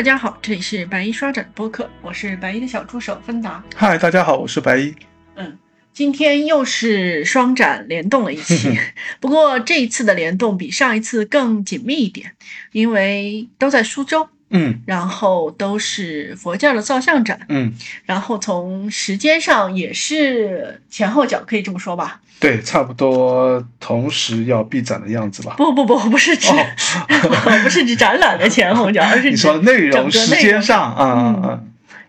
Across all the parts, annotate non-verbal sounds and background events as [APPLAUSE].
大家好，这里是白衣刷展播客，我是白衣的小助手芬达。嗨，大家好，我是白衣。嗯，今天又是双展联动了一期，[LAUGHS] 不过这一次的联动比上一次更紧密一点，因为都在苏州。嗯然后都是佛教的造像展，嗯，然后从时间上也是前后脚，可以这么说吧？对，差不多同时要闭展的样子吧。不不不，不是指、哦 [LAUGHS] 不是指展览的前后脚，而是指你说内容、时间上啊嗯啊，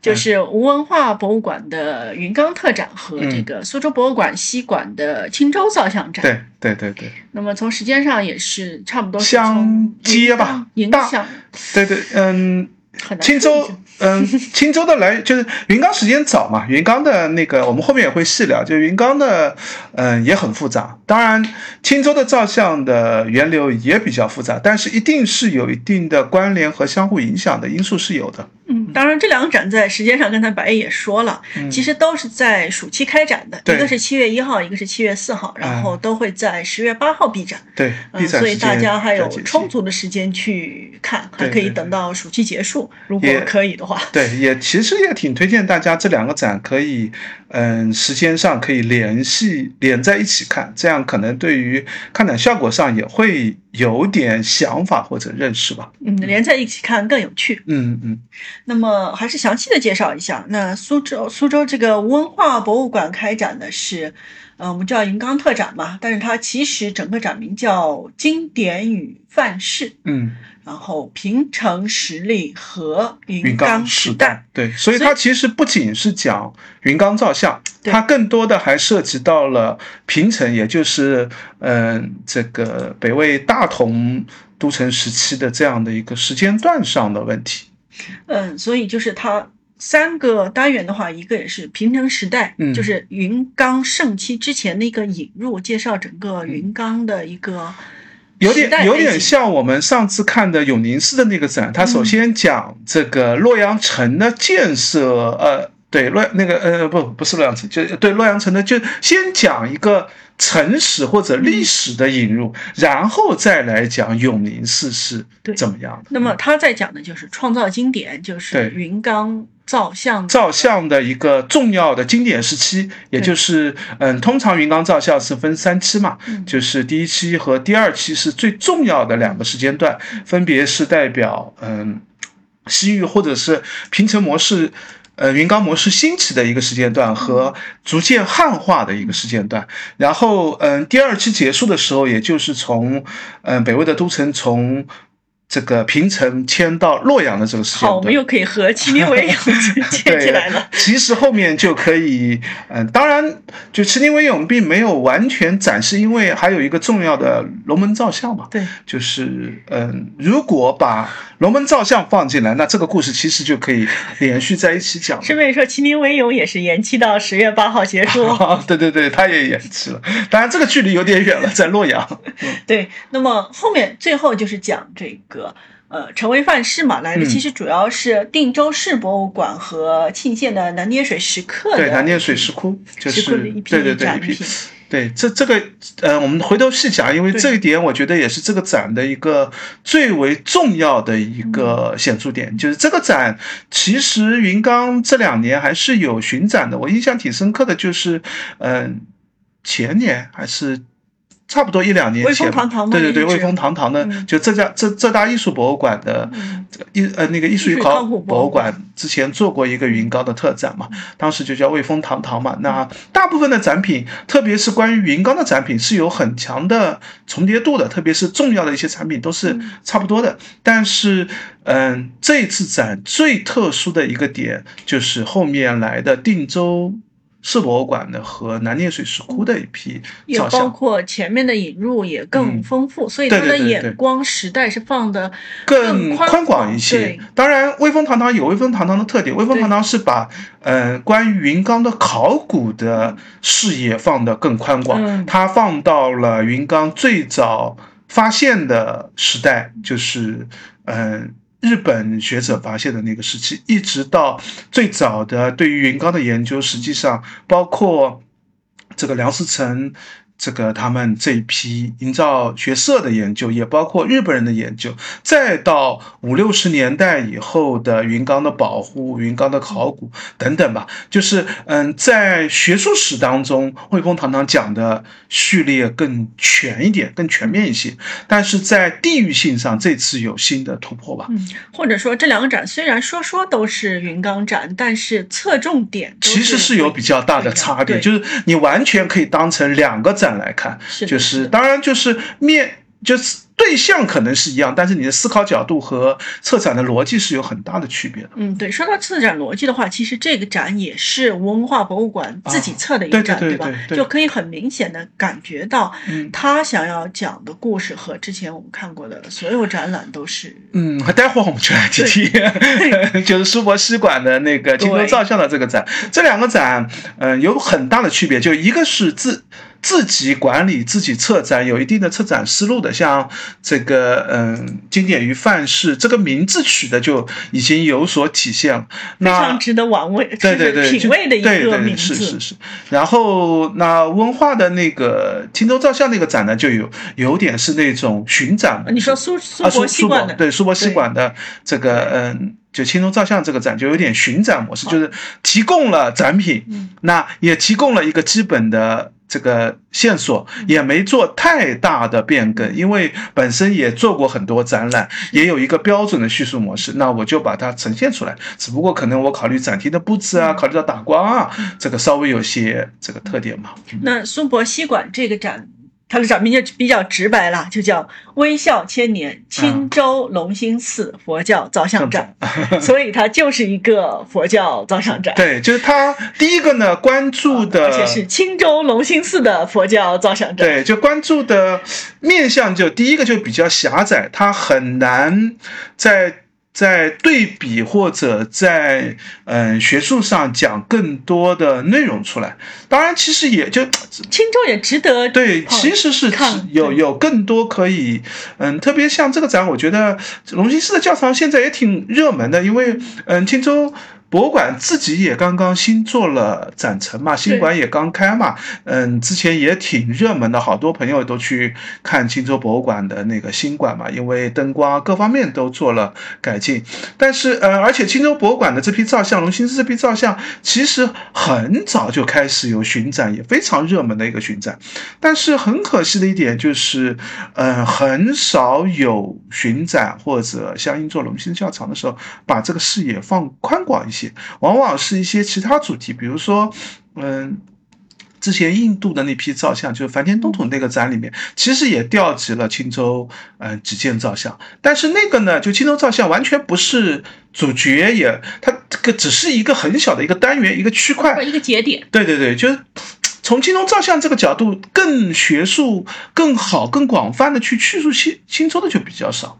就是吴文化博物馆的云冈特展和这个苏州博物馆西馆的青州造像展。对对对对那么从时间上也是差不多相接吧影大响对对，嗯，青州嗯，[LAUGHS] 青州的来就是云冈时间早嘛，云冈的那个我们后面也会细聊，就云冈的，嗯，也很复杂。当然，青州的造像的源流也比较复杂，但是一定是有一定的关联和相互影响的因素是有的。嗯，当然这两个展在时间上，刚才白也说了，其实都是在暑期开展的，一个是七月一号，一个是七月四号，然后都会在十月八号闭展。对，嗯，闭展所以大家还有充足的时间去看，还可以等到暑期结束，如果可以的话。对，也其实也挺推荐大家这两个展可以，嗯，时间上可以联系连在一起看，这样可能对于看展效果上也会有点想法或者认识吧。嗯，连在一起看更有趣。嗯嗯，那么还是详细的介绍一下，那苏州苏州这个文化博物馆开展的是，呃，我们叫云冈特展嘛，但是它其实整个展名叫经典与范式，嗯，然后平成实力和云云冈冈时时代。对，所以它其实不仅是讲云冈造像，它更多的还涉及到了平城，也就是嗯、这个北魏大同都城时期的这样的一个时间段上的问题。嗯，所以就是它三个单元的话，一个也是平成时代，嗯就是云冈盛期之前的一个引入，介绍整个云冈的一个有点有点像我们上次看的永宁寺的那个展，它嗯。首先讲这个洛阳城的建设，呃，对洛那个呃不不是洛阳城，就对洛阳城呢就先讲一个城史或者历史的引入，然后再来讲永宁寺是怎么样的。那么他在讲的就是创造经典，就是云冈造像造像的一个重要的经典时期，也就是嗯，通常云冈造像是分三期嘛，嗯。就是第一期和第二期是最重要的两个时间段，分别是代表嗯西域或者是平城模式。呃，云冈模式兴起的一个时间段和逐渐汉化的一个时间段，然后，嗯，第二期结束的时候，也就是从，嗯，北魏的都城从这个平城迁到洛阳的这个时间好，我们又可以和麒麟为永接起来了。其实后面就可以，嗯、当然，就麒麟为勇并没有完全展示，因为还有一个重要的龙门造像嘛。对，就是，嗯，如果把龙门造像放进来，那这个故事其实就可以连续在一起讲了。顺便说，麒麟为勇也是延期到十月八号结束。[LAUGHS] 啊，对对对，他也延期了。当然，这个距离有点远了，在洛阳。对，那么后面最后就是讲这个呃成为范式嘛，来的嗯其实主要是定州市博物馆和沁县的南捏水石刻的对，南捏水石窟就是石窟的一批对对对一批。对，这这个呃，我们回头细讲，因为这一点我觉得也是这个展的一个最为重要的一嗯个显著点，就是这个展其实云冈这两年还是有巡展的，我印象挺深刻的，就是嗯、前年还是。差不多一两年前对对对，一直威风堂堂的，嗯。就浙江浙浙大艺术博物馆的艺呃那个艺术考博物馆。之前做过一个云冈的特展嘛，当时就叫威风堂堂嘛。那大部分的展品，特别是关于云冈的展品，是有很强的重叠度的，特别是重要的一些产品都是差不多的。但是，嗯，这次展最特殊的一个点就是后面来的定州。市博物馆的和南捏水石窟的一批也包括前面的引入也更嗯丰富，所以他的眼光时代是放的更宽宽广一些。当然，威风堂堂有威风堂堂的特点，威风堂堂是把呃关于云冈的考古的视野放得更宽广，嗯它放到了云冈最早发现的时代，就是嗯。呃日本学者发现的那个时期，一直到最早的对于云冈的研究，实际上包括这个梁思成这个他们这一批营造学社的研究，也包括日本人的研究，再到五六十年代以后的云冈的保护、云冈的考古等等吧，就是嗯，在学术史当中，汇丰堂堂讲的序列更全一点、更全面一些，但是在地域性上，这次有新的突破吧。嗯，或者说这两个展虽然说说都是云冈展，但是侧重点其实是有比较大的差别，就是你完全可以当成两个展来看，就是当然就是面就是。对象可能是一样，但是你的思考角度和策展的逻辑是有很大的区别的。嗯，对，说到策展逻辑的话，其实这个展也是文化博物馆自己策的一个展，对吧？就可以很明显的感觉到，他想要讲的故事和之前我们看过的所有展览都是。嗯，待会儿我们就来提提，[LAUGHS] 就是苏博西馆的那个金州照相的这个展，这两个展，嗯，有很大的区别，就一个是自。自己管理、自己策展，有一定的策展思路的，像这个嗯，经典与范式这个名字取的就已经有所体现了，非常值得玩味，对对对，品味的一个名字。是是是。然后那文化的那个青州照相那个展呢，就有有点是那种巡展。你说苏苏博西馆的，对苏博西馆的这个嗯。就青州照相这个展就有点巡展模式，就是提供了展品，那也提供了一个基本的这个线索，也没做太大的变更，因为本身也做过很多展览，也有一个标准的叙述模式，那我就把它呈现出来。只不过可能我考虑展厅的布置啊，考虑到打光啊，这个稍微有些这个特点嘛。那松博西馆这个展。它的展名就比较直白了，就叫“微笑千年青州龙兴寺佛教造像展 [LAUGHS] ”，所以它就是一个佛教造像展。对，就是它第一个呢关注的，而且是青州龙兴寺的佛教造像展。对，就关注的面向就第一个就比较狭窄，它很难在。在对比或者在嗯学术上讲更多的内容出来，当然其实也就青州也值得 [TSK] 对，其实是有有更多可以嗯，特别像这个展，我觉得龙兴寺的教堂现在也挺热门的，因为嗯青州。博物馆自己也刚刚新做了展陈嘛，新馆也刚开嘛，嗯，之前也挺热门的，好多朋友都去看青州博物馆的那个新馆嘛，因为灯光各方面都做了改进。但是，呃，而且青州博物馆的这批造像，龙兴寺这批造像，其实很早就开始有巡展，也非常热门的一个巡展。但是很可惜的一点就是，嗯，很少有巡展或者相应做龙兴教场的时候，把这个视野放宽广一些。往往是一些其他主题，比如说，嗯，之前印度的那批造像，就是梵天东土那个展里面，其实也调集了青州嗯几件造像，但是那个呢，就青州造像完全不是主角，也它这个只是一个很小的一个单元，一个区块，一个节点。对对对，就是从青州造像这个角度，更学术、更好、更广泛的去叙述青青州的就比较少。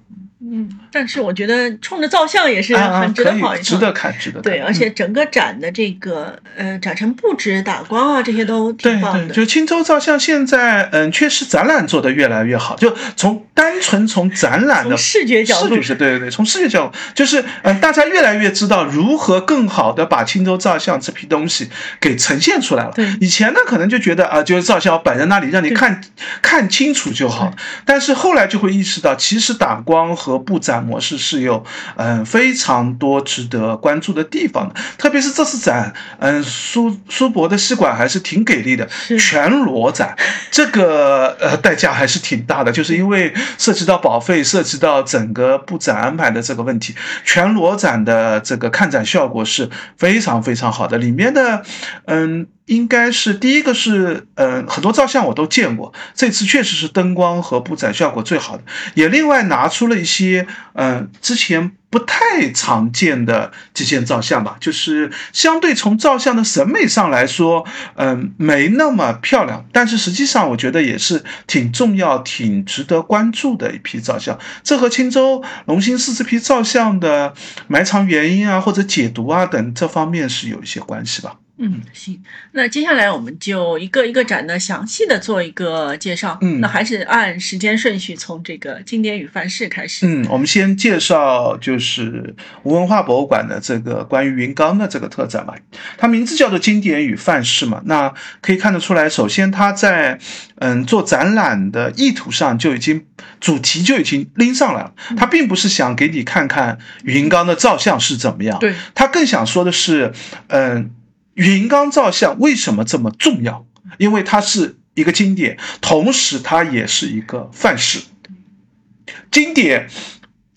嗯，但是我觉得冲着照相也是很值得跑一值得看，值得对，而且整个展的这个呃展陈布置、打光啊这些都挺棒的。就青州照相现在嗯确实展览做得越来越好，就从单纯从展览的视觉角度，是对对对，从视觉角度。就是嗯大家越来越知道如何更好的把青州照相这批东西给呈现出来了。对，以前呢可能就觉得啊就是照相摆在那里让你看看清楚就好，但是后来就会意识到其实打光和布展模式是有嗯非常多值得关注的地方的，特别是这次展，嗯苏苏博的西馆还是挺给力的，全裸展，这个呃代价还是挺大的，就是因为涉及到保费，涉及到整个布展安排的这个问题，全裸展的这个看展效果是非常非常好的，里面的嗯。应该是第一个是，嗯，很多照相我都见过，这次确实是灯光和布展效果最好的，也另外拿出了一些，嗯，之前不太常见的几件照相吧，就是相对从照相的审美上来说，嗯，没那么漂亮，但是实际上我觉得也是挺重要、挺值得关注的一批照相。这和青州龙兴寺这批照相的埋藏原因啊，或者解读啊等这方面是有一些关系吧。嗯，行，那接下来我们就一个一个展呢，详细的做一个介绍。嗯那还是按时间顺序，从这个经典与范式开始。嗯，我们先介绍就是吴文化博物馆的这个关于云冈的这个特展吧。它名字叫做经典与范式嘛，那可以看得出来，首先它在嗯做展览的意图上就已经主题就已经拎上来了。它并不是想给你看看云冈的造像是怎么样，对，它更想说的是，嗯，云冈造像为什么这么重要？因为它是一个经典，同时它也是一个范式。经典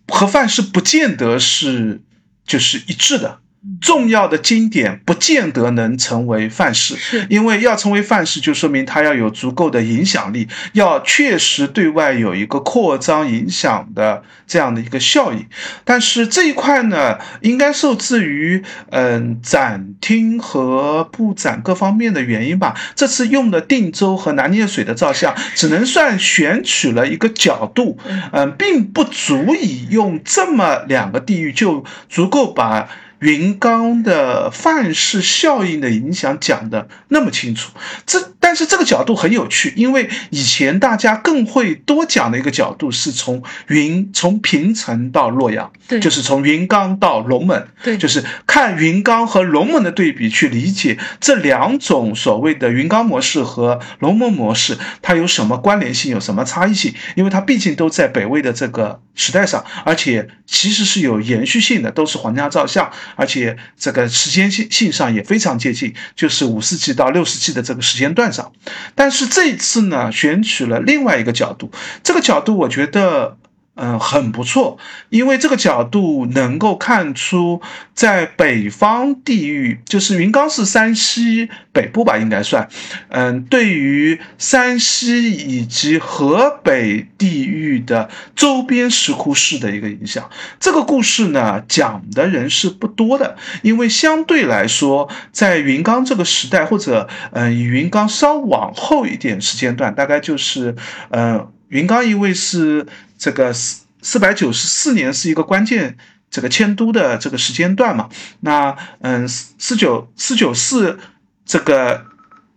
和范式不见得是就是一致的，重要的经典不见得能成为范式。是因为要成为范式，就说明它要有足够的影响力，要确实对外有一个扩张影响的这样的一个效应。但是这一块呢，应该受制于嗯展厅和布展各方面的原因吧。这次用的定州和南涅水的照相，只能算选取了一个角度，嗯，并不足以用这么两个地域就足够把。云冈的范式效应的影响讲的那么清楚，这但是这个角度很有趣，因为以前大家更会多讲的一个角度是从云从平城到洛阳，对。就是从云冈到龙门，对，就是看云冈和龙门的对比，去理解这两种所谓的云冈模式和龙门模式，它有什么关联性，有什么差异性？因为它毕竟都在北魏的这个时代上，而且其实是有延续性的，都是皇家造像，而且这个时间性性上也非常接近，就是五世纪到六世纪的这个时间段上。但是这一次呢，选取了另外一个角度，这个角度我觉得。嗯，很不错，因为这个角度能够看出，在北方地域，就是云冈是山西北部吧，应该算。嗯，对于山西以及河北地域的周边石窟市的一个影响。这个故事呢，讲的人是不多的，因为相对来说，在云冈这个时代，或者嗯，云冈稍往后一点时间段，大概就是嗯。云冈因为是这个四四百九十四年是一个关键这个迁都的这个时间段嘛，那嗯四九四九四这个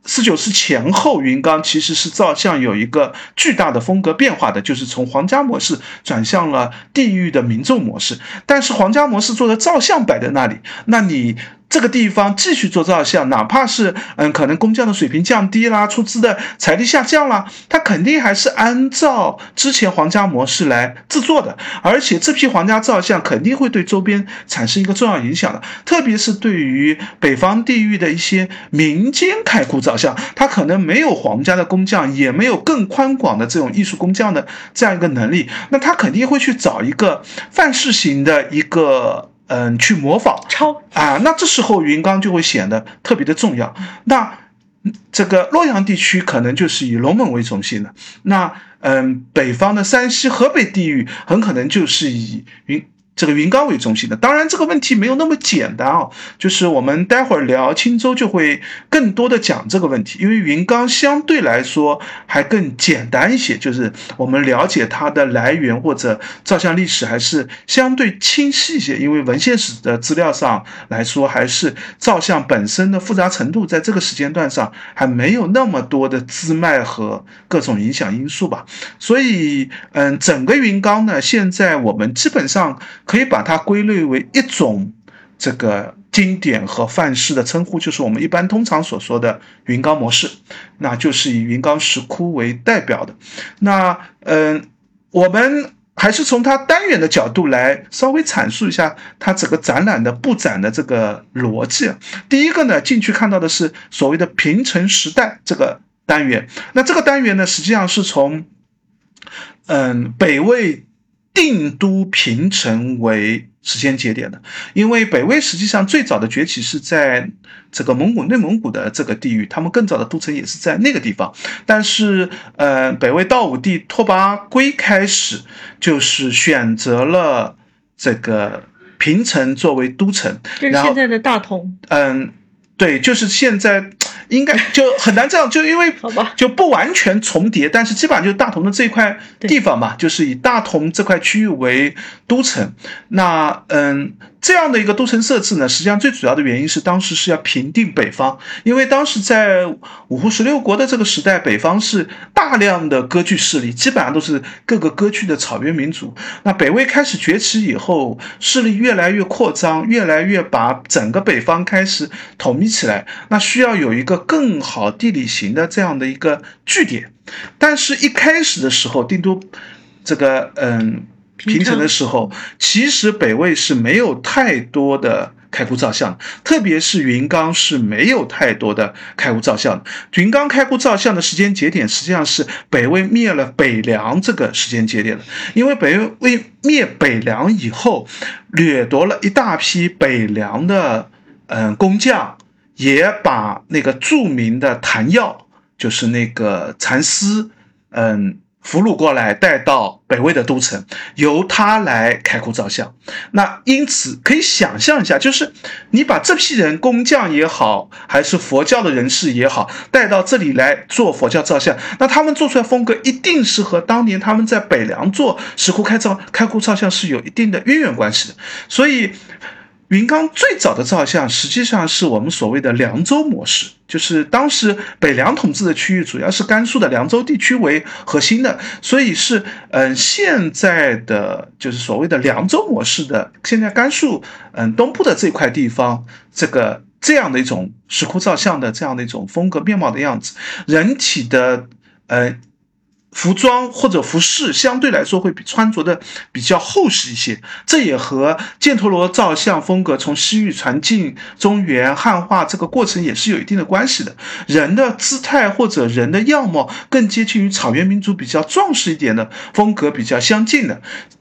四九四前后，云冈其实是照相有一个巨大的风格变化的，就是从皇家模式转向了地域的民众模式。但是皇家模式做的照相摆在那里，那你。这个地方继续做照相，哪怕是嗯，可能工匠的水平降低啦，出资的财力下降啦，他肯定还是按照之前皇家模式来制作的。而且这批皇家照相肯定会对周边产生一个重要影响的，特别是对于北方地域的一些民间开库照相，他可能没有皇家的工匠，也没有更宽广的这种艺术工匠的这样一个能力，那他肯定会去找一个范式型的一个。嗯，去模仿抄啊，那这时候云冈就会显得特别的重要。那这个洛阳地区可能就是以龙门为中心的，那嗯，北方的山西、河北地域很可能就是以云。这个云冈为中心的，当然这个问题没有那么简单啊。就是我们待会儿聊青州就会更多的讲这个问题，因为云冈相对来说还更简单一些，就是我们了解它的来源或者照相历史还是相对清晰一些。因为文献史的资料上来说，还是照相本身的复杂程度在这个时间段上还没有那么多的支脉和各种影响因素吧。所以，嗯，整个云冈呢，现在我们基本上。可以把它归类为一种这个经典和范式的称呼，就是我们一般通常所说的云冈模式，那就是以云冈石窟为代表的。那嗯，我们还是从它单元的角度来稍微阐述一下它整个展览的布展的这个逻辑。第一个呢，进去看到的是所谓的平成时代这个单元。那这个单元呢，实际上是从嗯北魏。定都平城为时间节点的，因为北魏实际上最早的崛起是在这个蒙古、内蒙古的这个地域，他们更早的都城也是在那个地方。但是，呃，北魏道武帝拓跋圭开始就是选择了这个平城作为都城，这是现在的大同。嗯，对，就是现在应该就很难这样，就因为就不完全重叠，但是基本上就是大同的这一块地方嘛，就是以大同这块区域为都城。那嗯，这样的一个都城设置呢，实际上最主要的原因是当时是要平定北方，因为当时在五胡十六国的这个时代，北方是大量的割据势力，基本上都是各个割据的草原民族。那北魏开始崛起以后，势力越来越扩张，越来越把整个北方开始统一起来，那需要有一个更好地理型的这样的一个据点。但是，一开始的时候，定都这个嗯平城的时候，其实北魏是没有太多的开窟造像，特别是云冈是没有太多的开窟造像。云冈开窟造像的时间节点实际上是北魏灭了北凉这个时间节点的，因为北魏灭北凉以后，掠夺了一大批北凉的嗯工匠，也把那个著名的谭药。就是那个蚕丝，嗯，俘虏过来带到北魏的都城，由他来开窟造像。那因此可以想象一下，就是你把这批人，工匠也好，还是佛教的人士也好，带到这里来做佛教造像，那他们做出来风格一定是和当年他们在北凉做石窟开造开窟造像是有一定的渊源关系的，所以。云冈最早的造像实际上是我们所谓的凉州模式，就是当时北凉统治的区域主要是甘肃的凉州地区为核心的，所以是嗯现在的就是所谓的凉州模式的，现在甘肃嗯东部的这块地方，这个这样的一种石窟造像的这样的一种风格面貌的样子，人体的呃。服装或者服饰相对来说会比穿着的比较厚实一些，这也和犍陀罗造像风格从西域传进中原汉化这个过程也是有一定的关系的。人的姿态或者人的样貌更接近于草原民族比较壮实一点的风格，比较相近的。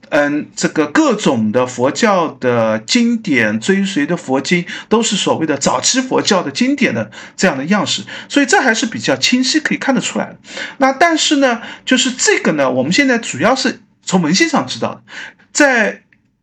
嗯，这个各种的佛教的经典追随的佛经，都是所谓的早期佛教的经典的这样的样式，所以这还是比较清晰可以看得出来的。那但是呢，就是这个呢，我们现在主要是从文献上知道的，在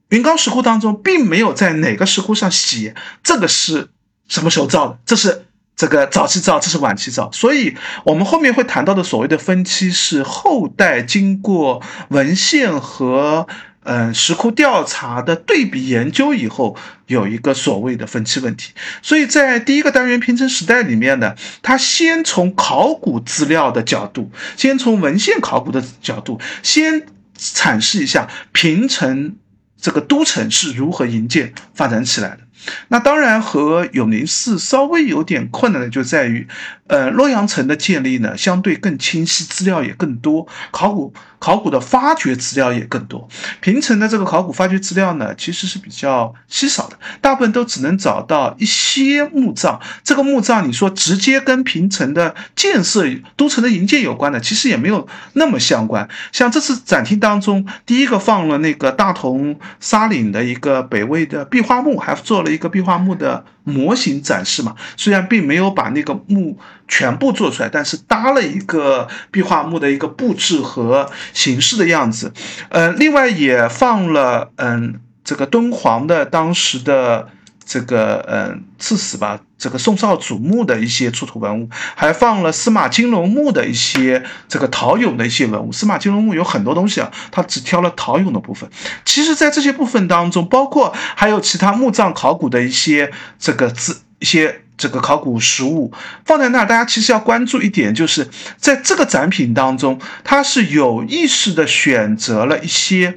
云冈石窟当中，并没有在哪个石窟上写这个是什么时候造的，这是。这个早期造，这是晚期造，所以我们后面会谈到的所谓的分期，是后代经过文献和嗯石窟调查的对比研究以后，有一个所谓的分期问题。所以在第一个单元平成时代里面呢，他先从考古资料的角度，先从文献考古的角度，先阐释一下平城这个都城是如何营建发展起来的。那当然和永宁寺稍微有点困难的就在于，呃，洛阳城的建立呢，相对更清晰，资料也更多，考古考古的发掘资料也更多。平城的这个考古发掘资料呢，其实是比较稀少的，大部分都只能找到一些墓葬。这个墓葬，你说直接跟平城的建设、都城的营建有关的，其实也没有那么相关。像这次展厅当中，第一个放了那个大同沙岭的一个北魏的壁画墓，还做了。一个壁画墓的模型展示嘛，虽然并没有把那个墓全部做出来，但是搭了一个壁画墓的一个布置和形式的样子。呃，另外也放了嗯，这个敦煌的当时的。这个嗯，刺史吧，这个宋少祖墓的一些出土文物，还放了司马金龙墓的一些这个陶俑的一些文物。司马金龙墓有很多东西啊，他只挑了陶俑的部分。其实，在这些部分当中，包括还有其他墓葬考古的一些这个字一些这个考古实物放在那儿。大家其实要关注一点，就是在这个展品当中，它是有意识的选择了一些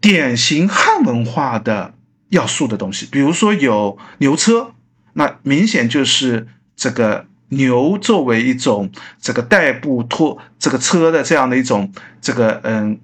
典型汉文化的。要素的东西，比如说有牛车，那明显就是这个牛作为一种这个代步拖这个车的这样的一种这个嗯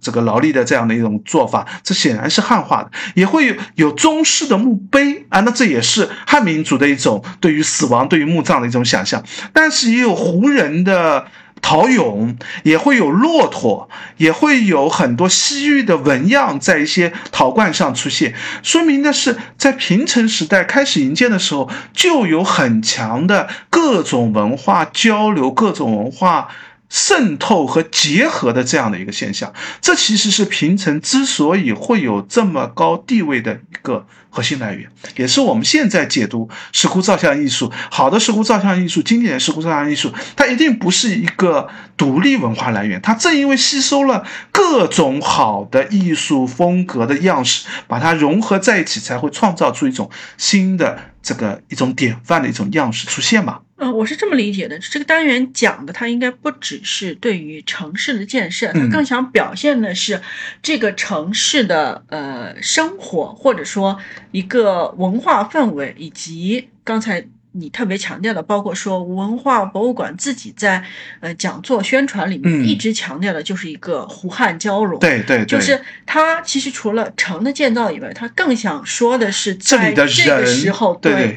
这个劳力的这样的一种做法，这显然是汉化的。也会有有中式的墓碑啊，那这也是汉民族的一种对于死亡、对于墓葬的一种想象。但是也有胡人的。陶俑也会有骆驼，也会有很多西域的纹样在一些陶罐上出现，说明的是在平城时代开始营建的时候，就有很强的各种文化交流、各种文化渗透和结合的这样的一个现象，这其实是平城之所以会有这么高地位的一个核心来源，也是我们现在解读石窟造像艺术好的石窟造像艺术、经典的石窟造像艺术，它一定不是一个独立文化来源，它正因为吸收了各种好的艺术风格的样式，把它融合在一起，才会创造出一种新的这个一种典范的一种样式出现嘛。嗯，我是这么理解的。这个单元讲的，它应该不只是对于城市的建设，它更想表现的是这个城市的呃生活，或者说一个文化氛围，以及刚才你特别强调的，包括说文化博物馆自己在呃讲座宣传里面一直强调的，就是一个湖汉交融。对对，就是它其实除了城的建造以外，它更想说的是在这个时候对。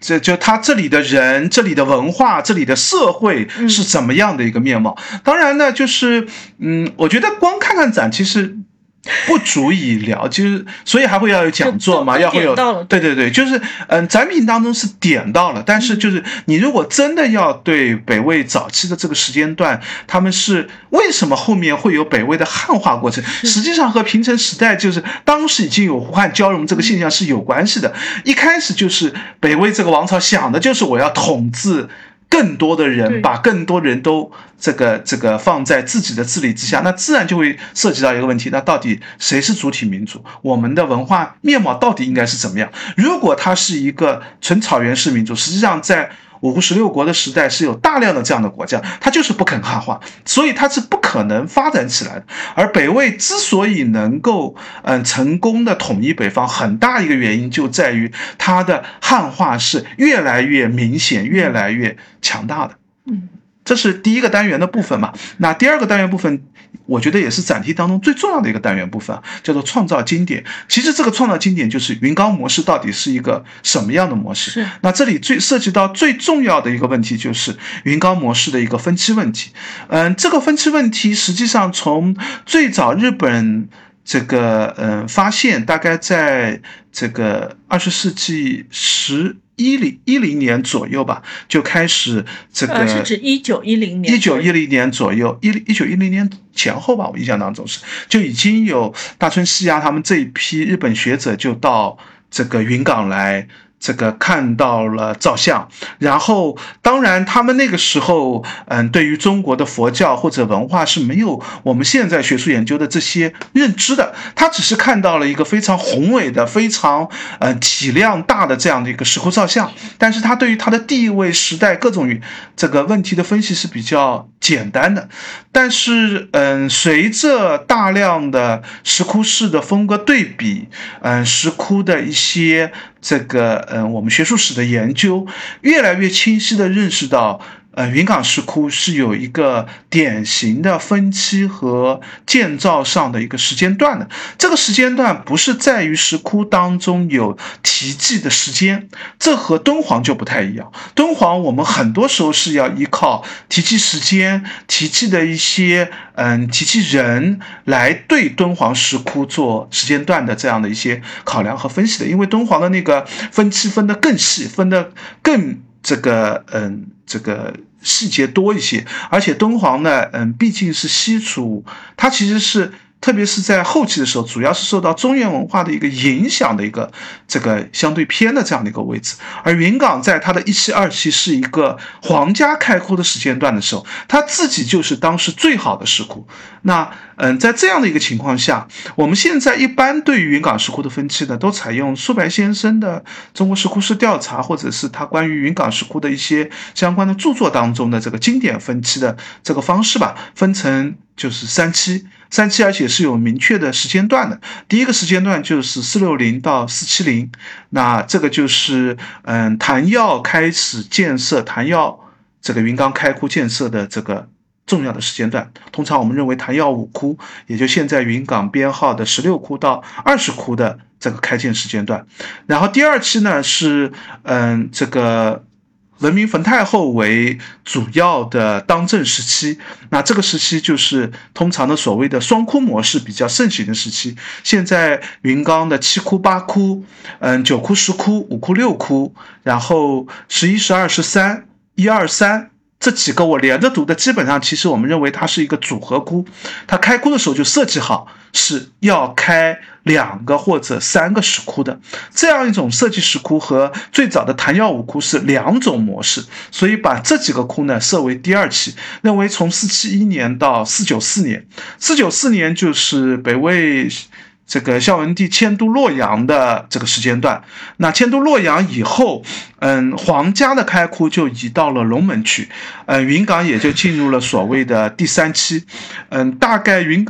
这就他这里的人，这里的文化，这里的社会是怎么样的一个面貌？当然呢，就是嗯，我觉得光看看展，其实。[LAUGHS] 不足以聊，就是所以还会要有讲座嘛，要会有对对对，就是嗯，展品当中是点到了，但是就是你如果真的要对北魏早期的这个时间段，他们是为什么后面会有北魏的汉化过程，实际上和平成时代就是当时已经有胡汉交融这个现象是有关系的。一开始就是北魏这个王朝想的就是我要统治。更多的人把更多人都这个这个放在自己的治理之下，那自然就会涉及到一个问题：那到底谁是主体民族？我们的文化面貌到底应该是怎么样？如果它是一个纯草原式民族，实际上在。五胡十六国的时代是有大量的这样的国家，他就是不肯汉化，所以他是不可能发展起来的。而北魏之所以能够嗯成功的统一北方，很大一个原因就在于它的汉化是越来越明显、越来越强大的。嗯。这是第一个单元的部分嘛？那第二个单元部分，我觉得也是展题当中最重要的一个单元部分，叫做创造经典。其实这个创造经典就是云冈模式到底是一个什么样的模式？是。那这里最涉及到最重要的一个问题就是云冈模式的一个分期问题。嗯，这个分期问题实际上从最早日本这个嗯发现，大概在这个二十世纪十。一零一零年左右吧，就开始这个，是指一九一零年，一九一零年左右，一一九一零年前后吧，我印象当中是就已经有大村西亚他们这一批日本学者就到这个云冈来。这个看到了造像，然后当然他们那个时候，嗯，对于中国的佛教或者文化是没有我们现在学术研究的这些认知的，他只是看到了一个非常宏伟的、非常呃体量大的这样的一个石窟造像，但是他对于他的地位、时代各种这个问题的分析是比较简单的，但是嗯，随着大量的石窟式的风格对比，嗯，石窟的一些。这个，嗯，我们学术史的研究越来越清晰地认识到。呃，云冈石窟是有一个典型的分期和建造上的一个时间段的。这个时间段不是在于石窟当中有题记的时间，这和敦煌就不太一样。敦煌我们很多时候是要依靠题记时间、题记的一些嗯题记人来对敦煌石窟做时间段的这样的一些考量和分析的，因为敦煌的那个分期分得更细，分得更。这个嗯，这个细节多一些，而且敦煌呢，嗯，毕竟是西楚，它其实是。特别是在后期的时候，主要是受到中原文化的一个影响的一个这个相对偏的这样的一个位置。而云冈在它的一期、二期是一个皇家开窟的时间段的时候，它自己就是当时最好的石窟。那嗯，在这样的一个情况下，我们现在一般对于云冈石窟的分期呢，都采用苏白先生的《中国石窟式调查》，或者是他关于云冈石窟的一些相关的著作当中的这个经典分期的这个方式吧，分成就是三期。三期，而且是有明确的时间段的。第一个时间段就是四六零到四七零，那这个就是嗯，谭耀开始建设谭耀这个云冈开窟建设的这个重要的时间段。通常我们认为谭耀五窟，也就现在云冈编号的十六窟到二十窟的这个开建时间段。然后第二期呢是嗯这个。文明冯太后为主要的当政时期，那这个时期就是通常的所谓的双窟模式比较盛行的时期。现在云冈的七窟八窟，嗯，九窟十窟，五窟六窟，然后十一十二十三一二三这几个我连着读的，基本上其实我们认为它是一个组合窟，它开窟的时候就设计好是要开两个或者三个石窟的，这样一种设计石窟和最早的昙曜五窟是两种模式，所以把这几个窟呢设为第二期，认为从四七一年到四九四年，四九四年就是北魏。这个孝文帝迁都洛阳的这个时间段，那迁都洛阳以后，嗯，皇家的开窟就移到了龙门去，嗯，云冈也就进入了所谓的第三期，嗯，大概云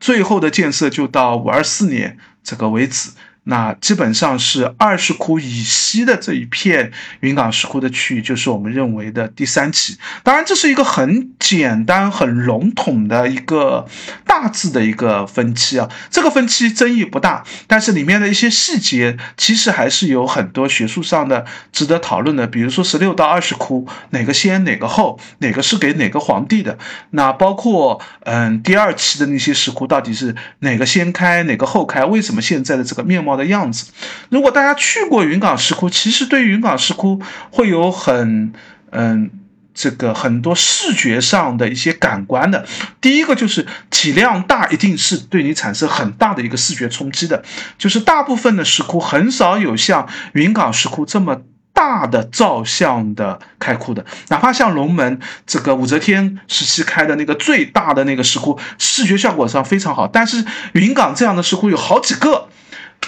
最后的建设就到五二四年这个为止。那基本上是二石窟以西的这一片云冈石窟的区域，就是我们认为的第三期。当然，这是一个很简单、很笼统的一个大致的一个分期啊。这个分期争议不大，但是里面的一些细节其实还是有很多学术上的值得讨论的。比如说十六到二十窟哪个先哪个后，哪个是给哪个皇帝的？那包括嗯第二期的那些石窟到底是哪个先开哪个后开？为什么现在的这个面貌？的样子，如果大家去过云冈石窟，其实对云冈石窟会有很嗯这个很多视觉上的一些感官的。第一个就是体量大，一定是对你产生很大的一个视觉冲击的。就是大部分的石窟很少有像云冈石窟这么大的造像的开窟的，哪怕像龙门这个武则天时期开的那个最大的那个石窟，视觉效果上非常好。但是云冈这样的石窟有好几个。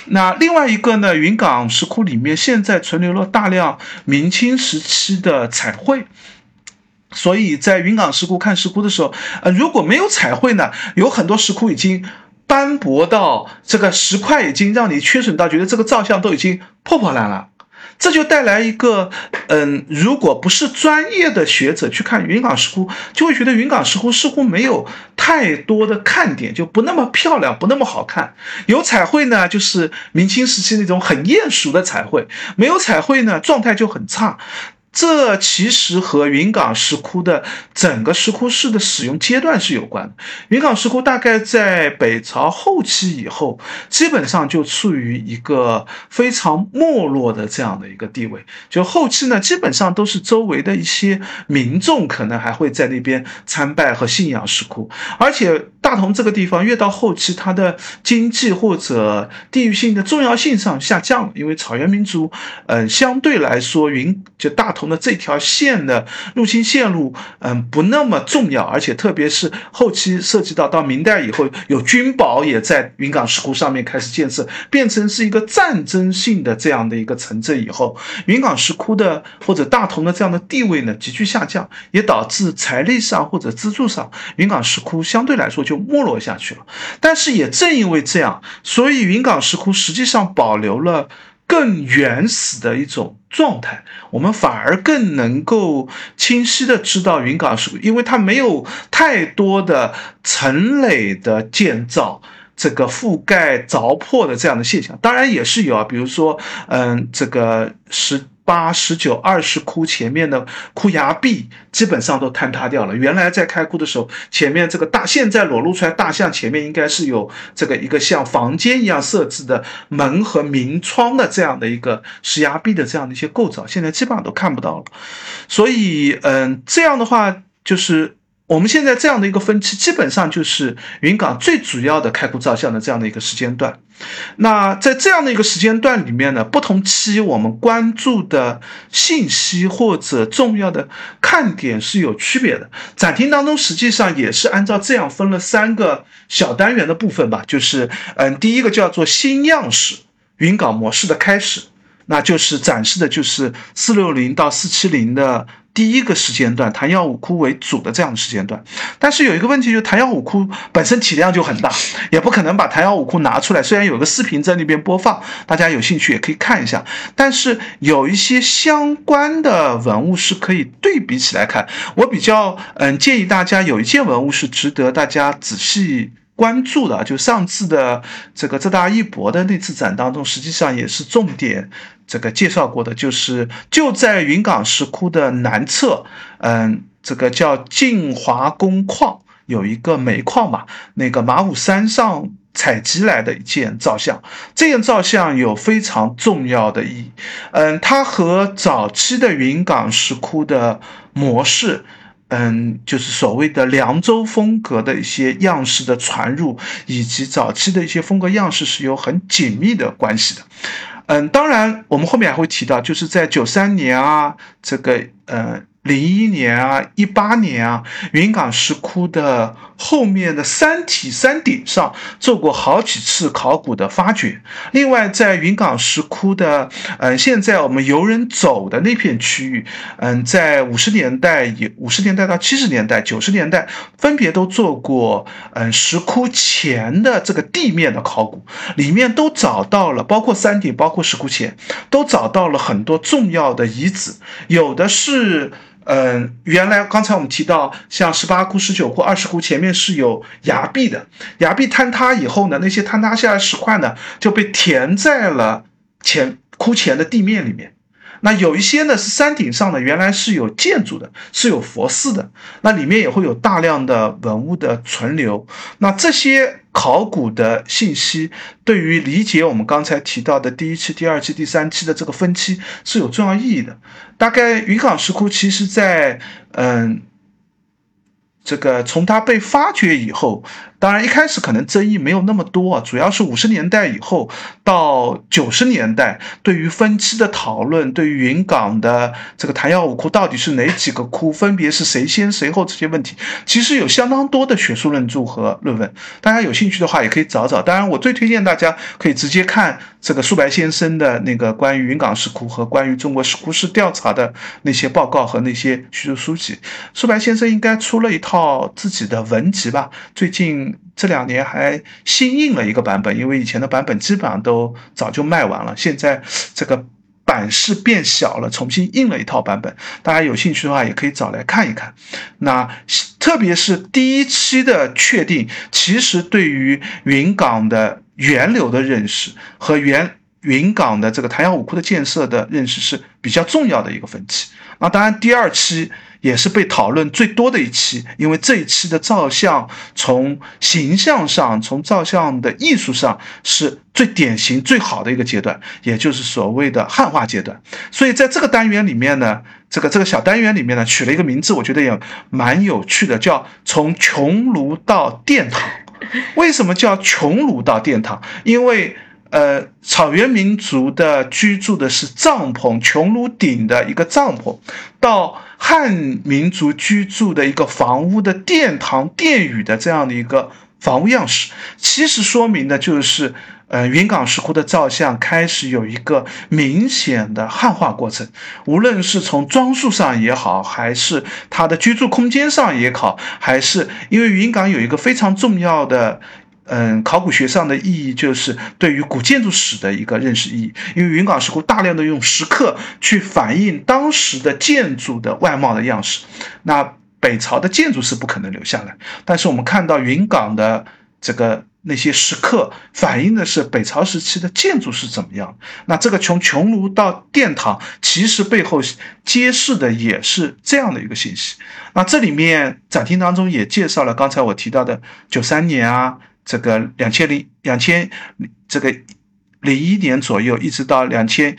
那另外一个呢？云冈石窟里面现在存留了大量明清时期的彩绘，所以在云冈石窟看石窟的时候，呃，如果没有彩绘呢，有很多石窟已经斑驳到这个石块已经让你缺损到，觉得这个造像都已经破破烂烂。这就带来一个，嗯，如果不是专业的学者去看云冈石窟，就会觉得云冈石窟似乎没有太多的看点，就不那么漂亮，不那么好看。有彩绘呢，就是明清时期那种很艳俗的彩绘；没有彩绘呢，状态就很差。这其实和云冈石窟的整个石窟室的使用阶段是有关的。云冈石窟大概在北朝后期以后，基本上就处于一个非常没落的这样的一个地位。就后期呢，基本上都是周围的一些民众可能还会在那边参拜和信仰石窟，而且大同这个地方越到后期，它的经济或者地域性的重要性上下降了，因为草原民族，嗯，相对来说云就大同。那这条线的入侵线路，嗯，不那么重要，而且特别是后期涉及到到明代以后，有军堡也在云冈石窟上面开始建设，变成是一个战争性的这样的一个城镇以后，云冈石窟的或者大同的这样的地位呢急剧下降，也导致财力上或者资助上，云冈石窟相对来说就没落下去了。但是也正因为这样，所以云冈石窟实际上保留了。更原始的一种状态，我们反而更能够清晰的知道云冈石窟，因为它没有太多的层垒的建造，这个覆盖凿破的这样的现象，当然也是有啊，比如说，嗯，这个十。八十九二十窟前面的窟崖壁基本上都坍塌掉了。原来在开窟的时候，前面这个大现在裸露出来大象前面应该是有这个一个像房间一样设置的门和明窗的这样的一个石崖壁的这样的一些构造，现在基本上都看不到了。所以，嗯，这样的话就是。我们现在这样的一个分期，基本上就是云冈最主要的开窟造像的这样的一个时间段。那在这样的一个时间段里面呢，不同期我们关注的信息或者重要的看点是有区别的。展厅当中实际上也是按照这样分了三个小单元的部分吧，就是嗯，第一个叫做新样式云冈模式的开始，那就是展示的就是四六零到四七零的。第一个时间段，昙曜五窟为主的这样的时间段，但是有一个问题，就是昙曜五窟本身体量就很大，也不可能把昙曜五窟拿出来。虽然有个视频在那边播放，大家有兴趣也可以看一下。但是有一些相关的文物是可以对比起来看。我比较嗯建议大家有一件文物是值得大家仔细。关注的就上次的这个浙大一博的那次展当中，实际上也是重点这个介绍过的，就是就在云冈石窟的南侧，嗯，这个叫晋华工矿有一个煤矿吧，那个马武山上。采集来的一件造像，这件造像有非常重要的意义。嗯，它和早期的云冈石窟的模式，嗯，就是所谓的凉州风格的一些样式的传入，以及早期的一些风格样式是有很紧密的关系的。嗯，当然，我们后面还会提到，就是在九三年啊，这个嗯。零一年啊，一八年啊，云冈石窟的后面的山体山顶上做过好几次考古的发掘。另外，在云冈石窟的，嗯，现在我们游人走的那片区域，嗯，在五十年代也五十年代到七十年代、九十年代，分别都做过，嗯，石窟前的这个地面的考古，里面都找到了，包括山顶，包括石窟前，都找到了很多重要的遗址，有的是。嗯，原来刚才我们提到，像十八窟、十九窟、二十窟前面是有崖壁的，崖壁坍塌以后呢，那些坍塌下来石块呢就被填在了前窟前的地面里面。那有一些呢是山顶上的，原来是有建筑的，是有佛寺的，那里面也会有大量的文物的存留。那这些考古的信息，对于理解我们刚才提到的第一期、第二期、第三期的这个分期是有重要意义的。大概云冈石窟其实在嗯。这个从它被发掘以后，当然一开始可能争议没有那么多，主要是五十年代以后到九十年代，对于分期的讨论，对于云冈的这个昙曜五窟到底是哪几个窟，分别是谁先谁后这些问题，其实有相当多的学术论著和论文。大家有兴趣的话，也可以找找。当然，我最推荐大家可以直接看这个苏白先生的那个关于云冈石窟和关于中国石窟式调查的那些报告和那些学术书籍。苏白先生应该出了一套。自己的文集吧，最近这两年还新印了一个版本，因为以前的版本基本上都早就卖完了，现在这个版式变小了，重新印了一套版本，大家有兴趣的话也可以找来看一看。那特别是第一期的确定，其实对于云港的源流的认识和源云冈的这个昙曜五窟的建设的认识是比较重要的一个分歧。那当然第二期。也是被讨论最多的一期，因为这一期的照相从形象上、从照相的艺术上是最典型、最好的一个阶段，也就是所谓的汉化阶段。所以在这个单元里面呢，这个这个小单元里面呢，取了一个名字，我觉得也蛮有趣的，叫“从穹庐到殿堂”。为什么叫穹庐到殿堂？因为呃，草原民族的居住的是帐篷，穹庐顶的一个帐篷，到汉民族居住的一个房屋的殿堂、殿宇的这样的一个房屋样式，其实说明的就是，呃，云冈石窟的造像开始有一个明显的汉化过程，无论是从装束上也好，还是它的居住空间上也好，还是因为云冈有一个非常重要的。嗯，考古学上的意义就是对于古建筑史的一个认识意义。因为云冈石窟大量的用石刻去反映当时的建筑的外貌的样式，那北朝的建筑是不可能留下来。但是我们看到云冈的这个那些石刻，反映的是北朝时期的建筑是怎么样。那这个从穹庐到殿堂，其实背后揭示的也是这样的一个信息。那这里面展厅当中也介绍了刚才我提到的九三年啊。这个两千零两千这个零一年左右，一直到两千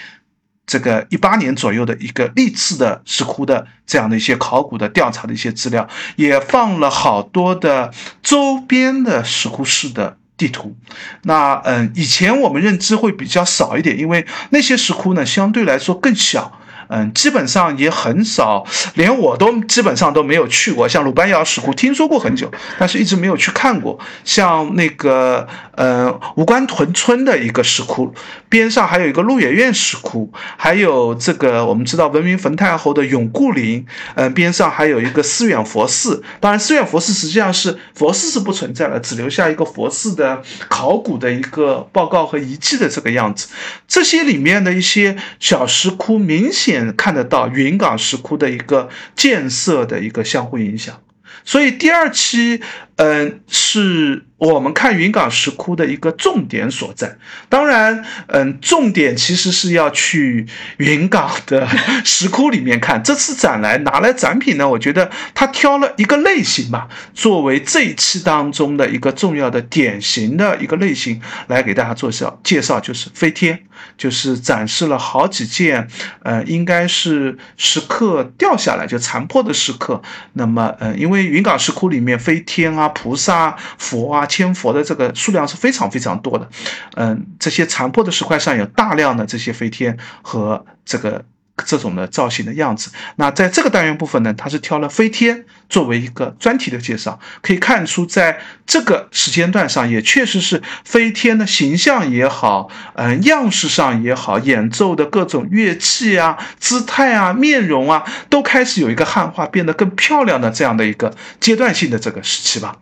这个一八年左右的一个历次的石窟的这样的一些考古的调查的一些资料，也放了好多的周边的石窟式的地图。那嗯，以前我们认知会比较少一点，因为那些石窟呢相对来说更小。嗯，基本上也很少，连我都基本上都没有去过。像鲁班窑石窟，听说过很久，但是一直没有去看过。像那个呃吴关屯村的一个石窟，边上还有一个鹿野苑石窟，还有这个我们知道文明冯太后的永固陵，嗯，边上还有一个思远佛寺。当然，思远佛寺实际上是佛寺是不存在了，只留下一个佛寺的考古的一个报告和遗迹的这个样子。这些里面的一些小石窟，明显。看得到云冈石窟的一个建设的一个相互影响，所以第二期，嗯，是我们看云冈石窟的一个重点所在。当然，嗯，重点其实是要去云冈的石窟里面看。这次展来拿来展品呢，我觉得他挑了一个类型吧，作为这一期当中的一个重要的典型的一个类型来给大家做绍介绍，就是飞天，就是展示了好几件，呃，应该是石刻掉下来就残破的石刻。那么，呃，因为云冈石窟里面飞天啊、菩萨、佛啊。千佛的这个数量是非常非常多的，嗯，这些残破的石块上有大量的这些飞天和这个这种的造型的样子。那在这个单元部分呢，它是挑了飞天作为一个专题的介绍，可以看出在这个时间段上，也确实是飞天的形象也好，嗯，样式上也好，演奏的各种乐器啊、姿态啊、面容啊，都开始有一个汉化，变得更漂亮的这样的一个阶段性的这个时期吧。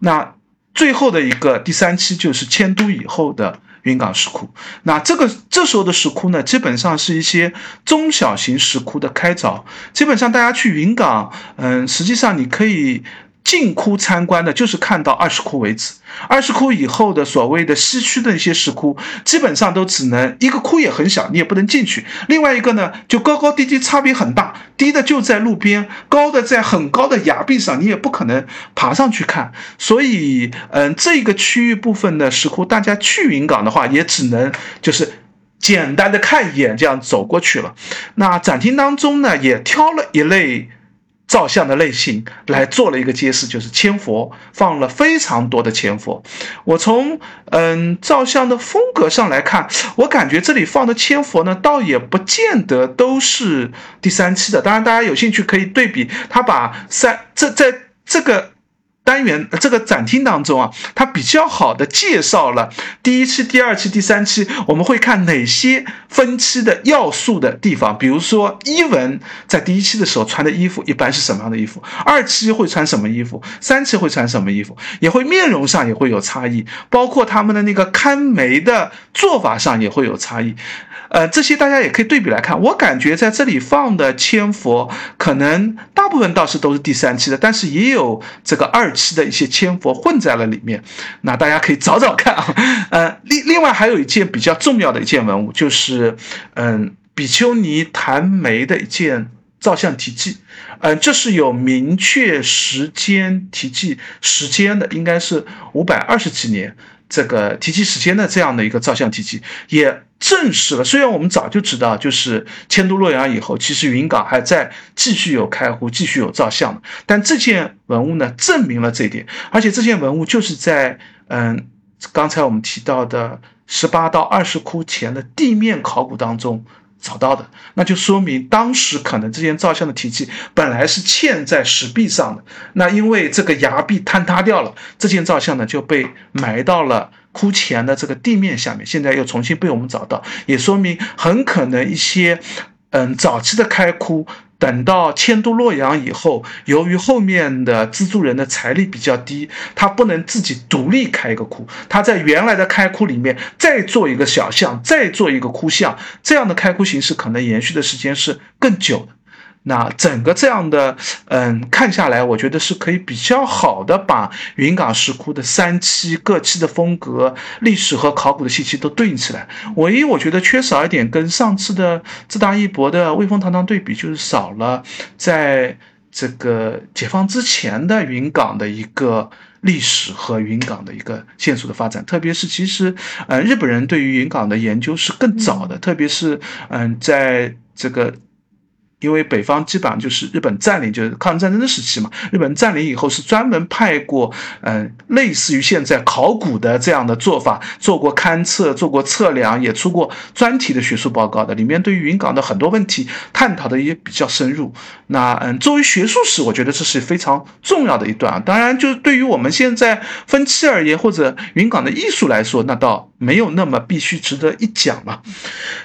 那。最后的一个第三期就是迁都以后的云冈石窟。那这个这时候的石窟呢，基本上是一些中小型石窟的开凿。基本上大家去云冈，嗯，实际上你可以。进窟参观的，就是看到二十窟为止。二十窟以后的所谓的西区的一些石窟，基本上都只能一个窟也很小，你也不能进去。另外一个呢，就高高低低差别很大，低的就在路边，高的在很高的崖壁上，你也不可能爬上去看。所以，嗯，这个区域部分的石窟，大家去云冈的话，也只能就是简单的看一眼，这样走过去了。那展厅当中呢，也挑了一类。造像的类型来做了一个揭示，就是千佛放了非常多的千佛。我从嗯照相的风格上来看，我感觉这里放的千佛呢，倒也不见得都是第三期的。当然，大家有兴趣可以对比，他把三这在这个。单元这个展厅当中啊，它比较好的介绍了第一期、第二期、第三期，我们会看哪些分期的要素的地方。比如说，伊文在第一期的时候穿的衣服一般是什么样的衣服？二期会穿什么衣服？三期会穿什么衣服？也会面容上也会有差异，包括他们的那个看眉的做法上也会有差异。呃，这些大家也可以对比来看。我感觉在这里放的千佛，可能大部分倒是都是第三期的，但是也有这个二期的一些千佛混在了里面。那大家可以找找看啊。呃，另另外还有一件比较重要的一件文物，就是嗯，比丘尼弹眉的一件造像题记。嗯，这是有明确时间题记时间的，应该是五百二十几年。这个提及时间的这样的一个照相题记，也证实了。虽然我们早就知道，就是迁都洛阳以后，其实云冈还在继续有开窟、继续有照相。但这件文物呢，证明了这一点。而且这件文物就是在嗯，刚才我们提到的十八到二十窟前的地面考古当中。找到的，那就说明当时可能这件造像的体积本来是嵌在石壁上的，那因为这个崖壁坍塌掉了，这件造像呢就被埋到了窟前的这个地面下面，现在又重新被我们找到，也说明很可能一些，嗯，早期的开窟。等到迁都洛阳以后，由于后面的资助人的财力比较低，他不能自己独立开一个窟，他在原来的开窟里面再做一个小巷，再做一个窟巷，这样的开窟形式可能延续的时间是更久的。那整个这样的，嗯，看下来，我觉得是可以比较好的把云冈石窟的三期各期的风格、历史和考古的信息都对应起来。唯一我觉得缺少一点，跟上次的自大一博的魏风堂堂对比，就是少了在这个解放之前的云冈的一个历史和云冈的一个线索的发展。特别是其实，呃，日本人对于云冈的研究是更早的，特别是嗯，在这个。因为北方基本上就是日本占领，就是抗日战争的时期嘛。日本占领以后是专门派过，嗯，类似于现在考古的这样的做法，做过勘测，做过测量，也出过专题的学术报告的。里面对于云冈的很多问题探讨的也比较深入。那嗯，作为学术史，我觉得这是非常重要的一段啊。当然，就是对于我们现在分期而言，或者云冈的艺术来说，那倒没有那么必须值得一讲嘛。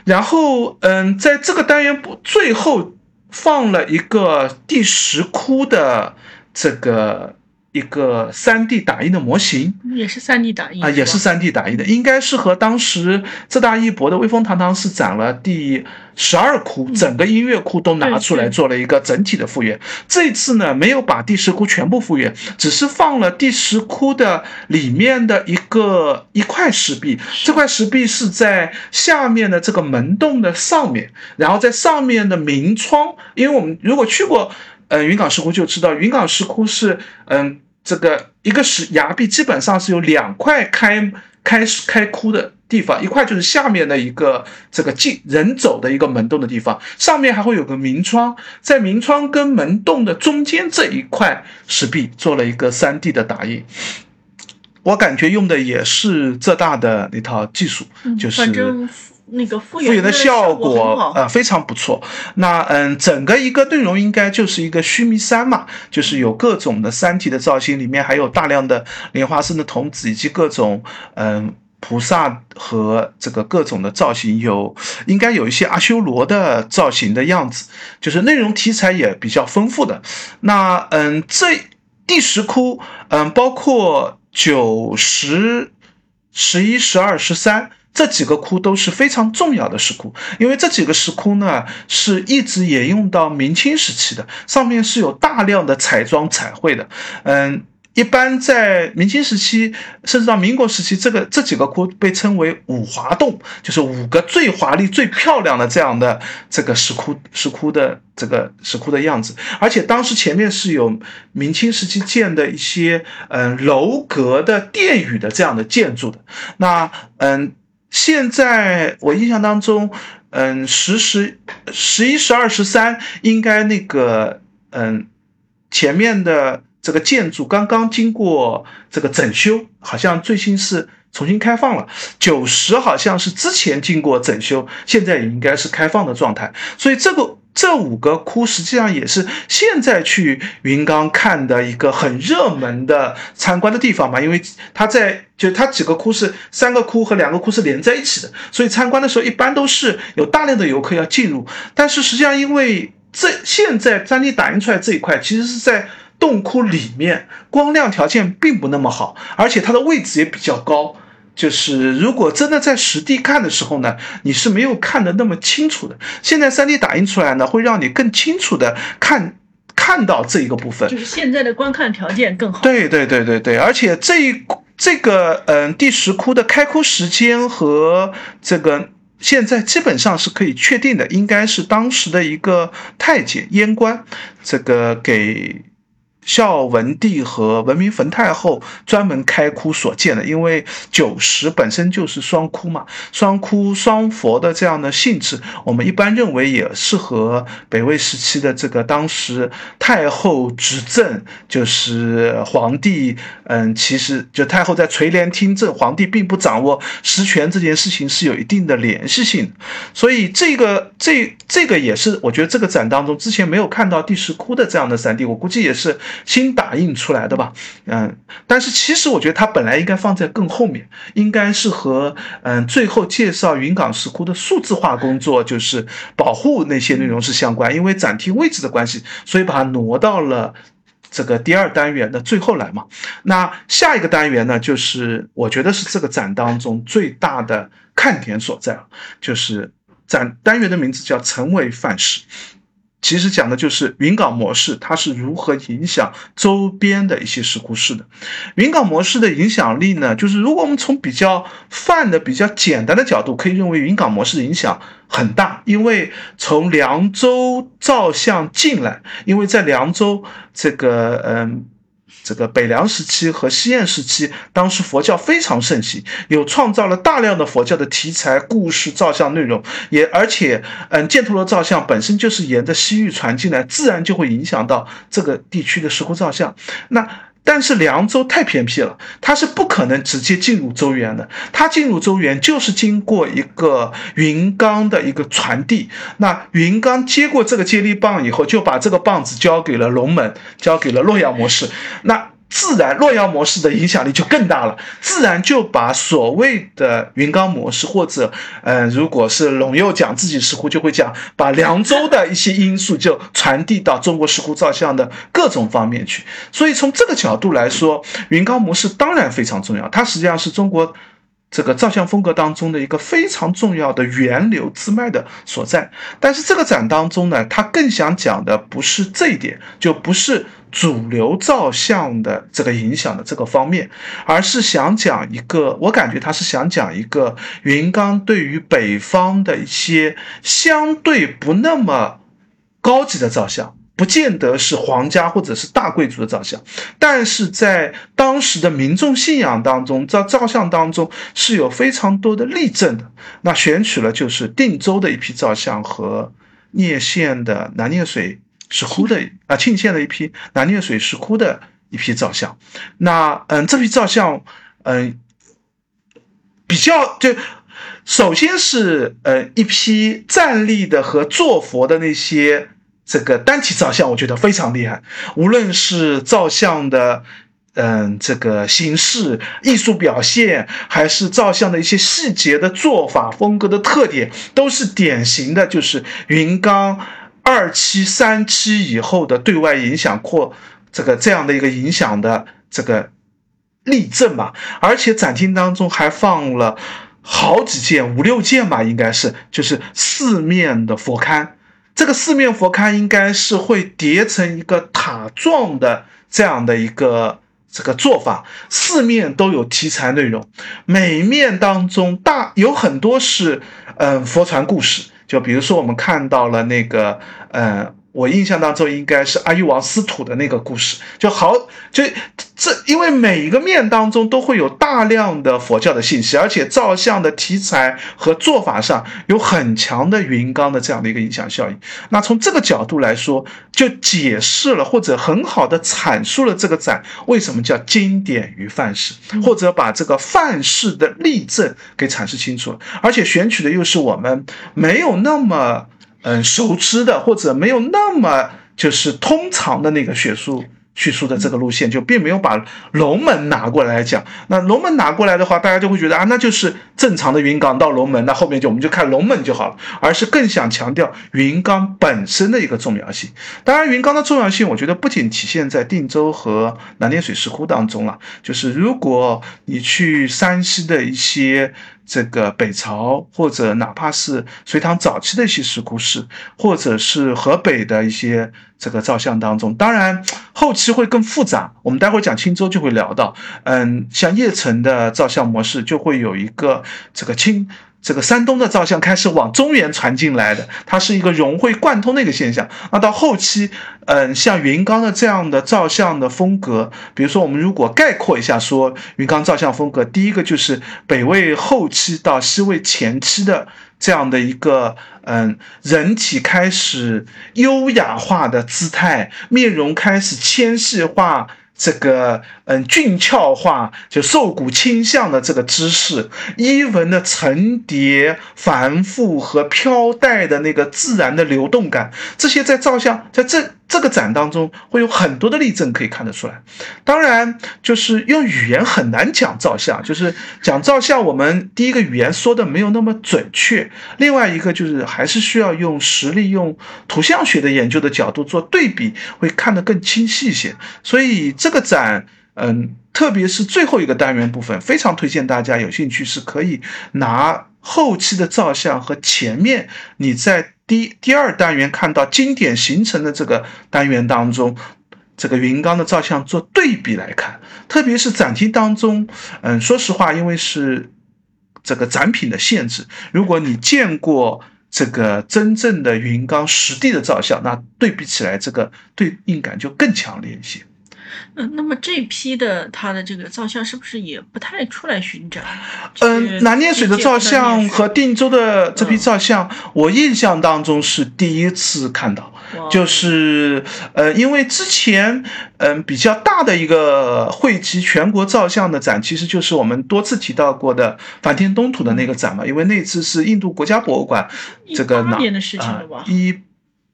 然后嗯，在这个单元不最后。放了一个第十窟的这个一个三 D 打印的模型。也是三 D 打印啊，也是三 D 打印的，应该是和当时浙大一博的威风堂堂是展了第十二窟，整个音乐库都拿出来做了一个整体的复原。这次呢，没有把第十窟全部复原，只是放了第十窟的里面的一个一块石壁，这块石壁是在下面的这个门洞的上面，然后在上面的明窗，因为我们如果去过嗯云冈石窟就知道，云冈石窟是嗯。这个一个石崖壁基本上是有两块开开开窟的地方，一块就是下面的一个这个进人走的一个门洞的地方，上面还会有个明窗，在明窗跟门洞的中间这一块石壁做了一个三 D 的打印，我感觉用的也是浙大的那套技术，就是。那个复原的效果呃非常不错。那嗯，整个一个内容应该就是一个须弥山嘛，就是有各种的山体的造型，里面还有大量的莲花生的童子以及各种嗯菩萨和这个各种的造型，有应该有一些阿修罗的造型的样子，就是内容题材也比较丰富的。那嗯，这第十窟嗯，包括九十、十一、十二、十三。这几个窟都是非常重要的石窟，因为这几个石窟呢是一直沿用到明清时期的，上面是有大量的彩妆彩绘的，嗯。一般在明清时期，甚至到民国时期，这个这几个窟被称为五华洞，就是五个最华丽、最漂亮的这样的这个石窟石窟的这个石窟的样子。而且当时前面是有明清时期建的一些嗯楼阁的殿宇的这样的建筑的。那嗯，现在我印象当中，嗯十十十一十二十三应该那个嗯前面的。这个建筑刚刚经过这个整修，好像最新是重新开放了。九十好像是之前经过整修，现在也应该是开放的状态。所以这个这五个窟实际上也是现在去云冈看的一个很热门的参观的地方嘛，因为它在就它几个窟是三个窟和两个窟是连在一起的，所以参观的时候一般都是有大量的游客要进入。但是实际上因为这现在 3D 打印出来这一块其实是在。洞窟里面光亮条件并不那么好，而且它的位置也比较高。就是如果真的在实地看的时候呢，你是没有看得那么清楚的。现在 3D 打印出来呢，会让你更清楚的看看到这一个部分。就是现在的观看条件更好。对对对对对，而且这一这个嗯第十窟的开窟时间和这个现在基本上是可以确定的，应该是当时的一个太监阉官，这个给。孝文帝和文明冯太后专门开窟所建的，因为九十本身就是双窟嘛，双窟双佛的这样的性质，我们一般认为也适合北魏时期的这个当时太后执政，就是皇帝，嗯，其实就太后在垂帘听政，皇帝并不掌握实权这件事情是有一定的联系性，所以这个这这个也是我觉得这个展当中之前没有看到第十窟的这样的三 D，我估计也是。新打印出来的吧，嗯，但是其实我觉得它本来应该放在更后面，应该是和嗯最后介绍云冈石窟的数字化工作，就是保护那些内容是相关，因为展厅位置的关系，所以把它挪到了这个第二单元的最后来嘛。那下一个单元呢，就是我觉得是这个展当中最大的看点所在就是展单元的名字叫“成为范式”。其实讲的就是云冈模式，它是如何影响周边的一些石窟寺的。云冈模式的影响力呢，就是如果我们从比较泛的、比较简单的角度，可以认为云冈模式影响很大，因为从凉州照相进来，因为在凉州这个嗯。这个北凉时期和西燕时期，当时佛教非常盛行，有创造了大量的佛教的题材、故事、造像内容，也而且，嗯，犍陀罗造像本身就是沿着西域传进来，自然就会影响到这个地区的石窟造像。那。但是凉州太偏僻了，它是不可能直接进入周原的。它进入周原就是经过一个云冈的一个传递。那云冈接过这个接力棒以后，就把这个棒子交给了龙门，交给了洛阳模式。那自然洛阳模式的影响力就更大了，自然就把所谓的云冈模式，或者，嗯，如果是陇右讲自己石窟，就会讲把凉州的一些因素就传递到中国石窟造像的各种方面去。所以从这个角度来说，云冈模式当然非常重要，它实际上是中国。这个照相风格当中的一个非常重要的源流支脉的所在，但是这个展当中呢，他更想讲的不是这一点，就不是主流照相的这个影响的这个方面，而是想讲一个，我感觉他是想讲一个云冈对于北方的一些相对不那么高级的照相。不见得是皇家或者是大贵族的造像，但是在当时的民众信仰当中，在造像当中是有非常多的例证的。那选取了就是定州的一批造像和聂县的南聂水石窟的啊沁县的一批南聂水石窟的一批造像。那嗯，这批造像嗯比较就首先是呃一批站立的和坐佛的那些。这个单体照相我觉得非常厉害，无论是照相的，嗯，这个形式、艺术表现，还是照相的一些细节的做法、风格的特点，都是典型的，就是云冈二期、三期以后的对外影响扩这个这样的一个影响的这个例证吧。而且展厅当中还放了好几件、五六件吧，应该是就是四面的佛龛。这个四面佛龛应该是会叠成一个塔状的这样的一个这个做法，四面都有题材内容，每面当中大有很多是嗯佛传故事，就比如说我们看到了那个嗯。我印象当中应该是阿育王司土的那个故事，就好就这，因为每一个面当中都会有大量的佛教的信息，而且照相的题材和做法上有很强的云冈的这样的一个影响效应。那从这个角度来说，就解释了或者很好的阐述了这个展为什么叫经典与范式，或者把这个范式的例证给阐释清楚了，而且选取的又是我们没有那么。嗯，熟知的或者没有那么就是通常的那个学术。叙述的这个路线就并没有把龙门拿过来讲。那龙门拿过来的话，大家就会觉得啊，那就是正常的云冈到龙门，那后面就我们就看龙门就好了。而是更想强调云冈本身的一个重要性。当然，云冈的重要性，我觉得不仅体现在定州和南滇水石窟当中了。就是如果你去山西的一些这个北朝，或者哪怕是隋唐早期的一些石窟室，或者是河北的一些。这个造像当中，当然后期会更复杂。我们待会讲青州就会聊到，嗯，像邺城的造像模式就会有一个这个青。这个山东的照相开始往中原传进来的，它是一个融会贯通的一个现象。那到后期，嗯，像云冈的这样的照相的风格，比如说我们如果概括一下说云冈照相风格，第一个就是北魏后期到西魏前期的。这样的一个嗯，人体开始优雅化的姿态，面容开始纤细化。这个嗯俊俏化，就瘦骨倾向的这个姿势，衣纹的层叠、繁复和飘带的那个自然的流动感，这些在照相在这这个展当中会有很多的例证可以看得出来。当然，就是用语言很难讲照相，就是讲照相，我们第一个语言说的没有那么准确，另外一个就是还是需要用实例、用图像学的研究的角度做对比，会看得更清晰一些。所以这个展，嗯，特别是最后一个单元部分，非常推荐大家有兴趣是可以拿后期的照相和前面你在第第二单元看到经典形成的这个单元当中，这个云冈的照相做对比来看。特别是展厅当中，嗯，说实话，因为是这个展品的限制，如果你见过这个真正的云冈实地的照相，那对比起来，这个对应感就更强烈一些。嗯，那么这批的他的这个造像是不是也不太出来巡展？嗯，南念水的造像和定州的这批造像，我印象当中是第一次看到，就是呃，因为之前嗯比较大的一个汇集全国造像的展，其实就是我们多次提到过的梵天东土的那个展嘛，因为那次是印度国家博物馆这个哪年的事情了吧？一。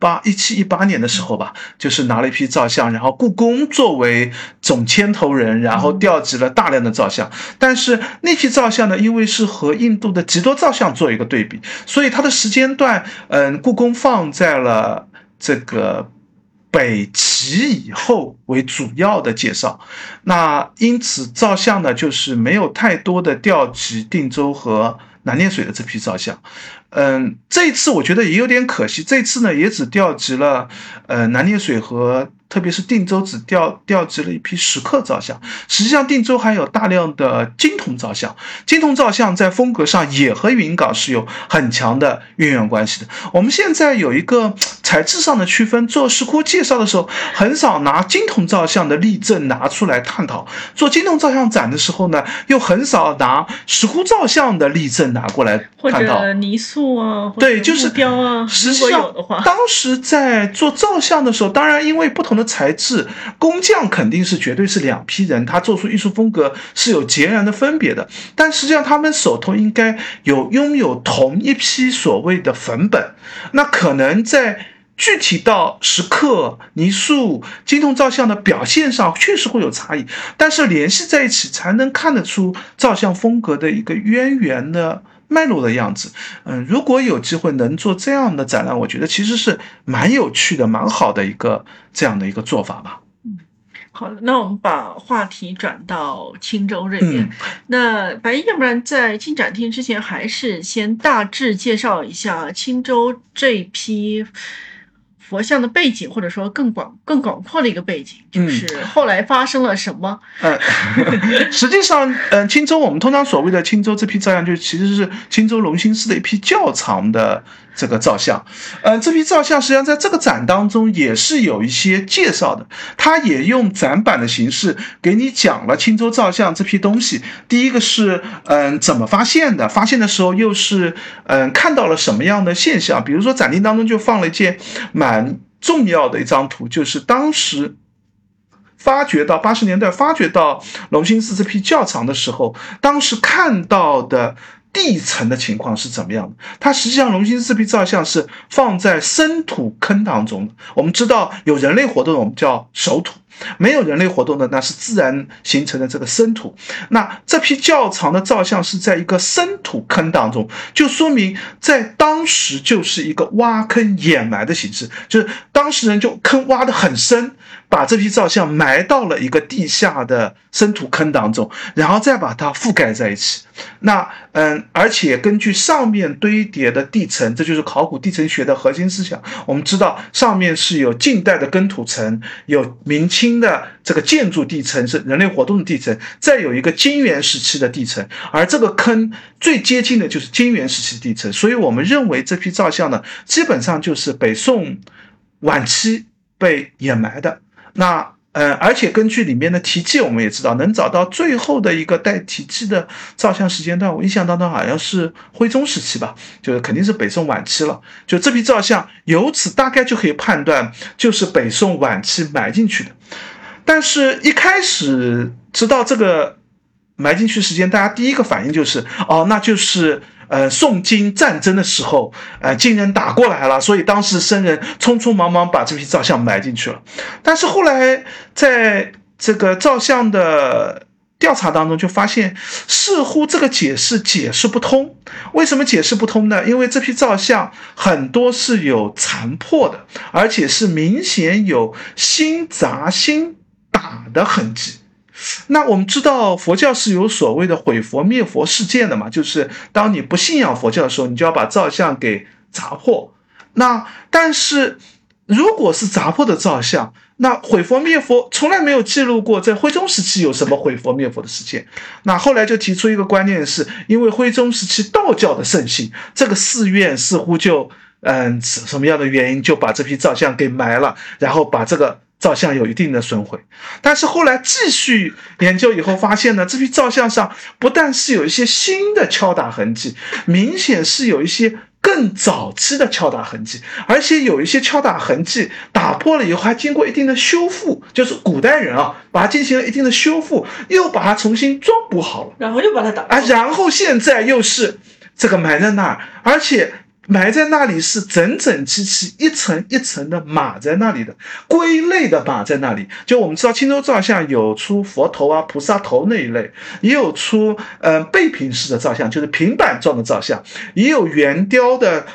八一七一八年的时候吧，就是拿了一批照相，然后故宫作为总牵头人，然后调集了大量的照相。但是那批照相呢，因为是和印度的极多照相做一个对比，所以它的时间段，嗯，故宫放在了这个北齐以后为主要的介绍。那因此照相呢，就是没有太多的调集定州和南念水的这批照相。嗯，这一次我觉得也有点可惜。这次呢，也只调集了，呃，南念水和特别是定州只调调集了一批石刻造像。实际上，定州还有大量的金铜造像。金铜造像在风格上也和云冈是有很强的渊源关系的。我们现在有一个 [TSK] 材质上的区分，做石窟介绍的时候，很少拿金铜造像的例证拿出来探讨；做金铜造像展的时候呢，又很少拿石窟造像的例证拿过来探讨。或者泥塑。啊，对，就是雕啊。实际上，当时在做造像的时候，当然因为不同的材质，工匠肯定是绝对是两批人，他做出艺术风格是有截然的分别的。但实际上，他们手头应该有拥有同一批所谓的粉本，那可能在具体到石刻、泥塑、金铜照相的表现上，确实会有差异。但是联系在一起，才能看得出照相风格的一个渊源的。脉络的样子，嗯，如果有机会能做这样的展览，我觉得其实是蛮有趣的、蛮好的一个这样的一个做法吧。嗯，好了，那我们把话题转到青州这边。那白衣，要不然在进展厅之前，还是先大致介绍一下青州这批。佛像的背景，或者说更广、更广阔的一个背景，就是后来发生了什么？[LAUGHS] 呃，[LAUGHS] 实际上，嗯，青州我们通常所谓的青州这批照样，就其实是青州龙兴寺的一批较长的。这个照相，呃，这批照相实际上在这个展当中也是有一些介绍的，他也用展板的形式给你讲了青州照相这批东西。第一个是，嗯，怎么发现的？发现的时候又是，嗯，看到了什么样的现象？比如说展厅当中就放了一件蛮重要的一张图，就是当时发掘到八十年代发掘到龙兴寺这批窖藏的时候，当时看到的。地层的情况是怎么样的？它实际上龙兴寺批照相是放在深土坑当中的。我们知道有人类活动，我们叫熟土；没有人类活动的，那是自然形成的这个深土。那这批较长的照相是在一个深土坑当中，就说明在当时就是一个挖坑掩埋的形式，就是当事人就坑挖的很深。把这批照相埋到了一个地下的深土坑当中，然后再把它覆盖在一起。那嗯，而且根据上面堆叠的地层，这就是考古地层学的核心思想。我们知道上面是有近代的根土层，有明清新的这个建筑地层，是人类活动的地层，再有一个金元时期的地层。而这个坑最接近的就是金元时期的地层，所以我们认为这批造像呢，基本上就是北宋晚期被掩埋的。那呃，而且根据里面的题记，我们也知道能找到最后的一个带题记的照相时间段，我印象当中好像是徽宗时期吧，就是肯定是北宋晚期了。就这批照相，由此大概就可以判断，就是北宋晚期埋进去的。但是，一开始知道这个埋进去时间，大家第一个反应就是，哦，那就是。呃，宋金战争的时候，呃，金人打过来了，所以当时僧人匆匆忙忙把这批照相埋进去了。但是后来在这个照相的调查当中，就发现似乎这个解释解释不通。为什么解释不通呢？因为这批照相很多是有残破的，而且是明显有新砸新打的痕迹。那我们知道佛教是有所谓的毁佛灭佛事件的嘛？就是当你不信仰佛教的时候，你就要把照相给砸破。那但是如果是砸破的照相，那毁佛灭佛从来没有记录过，在徽宗时期有什么毁佛灭佛的事件。那后来就提出一个观念，是因为徽宗时期道教的盛行，这个寺院似乎就嗯什么样的原因就把这批照相给埋了，然后把这个。照相有一定的损毁，但是后来继续研究以后发现呢，这批照相上不但是有一些新的敲打痕迹，明显是有一些更早期的敲打痕迹，而且有一些敲打痕迹打破了以后还经过一定的修复，就是古代人啊把它进行了一定的修复，又把它重新装补好了，然后又把它打啊，然后现在又是这个埋在那儿，而且。埋在那里是整整齐齐一层一层的码在那里的，归类的码在那里。就我们知道青州造像有出佛头啊、菩萨头那一类，也有出呃背平式的造像，就是平板状的造像，也有圆雕的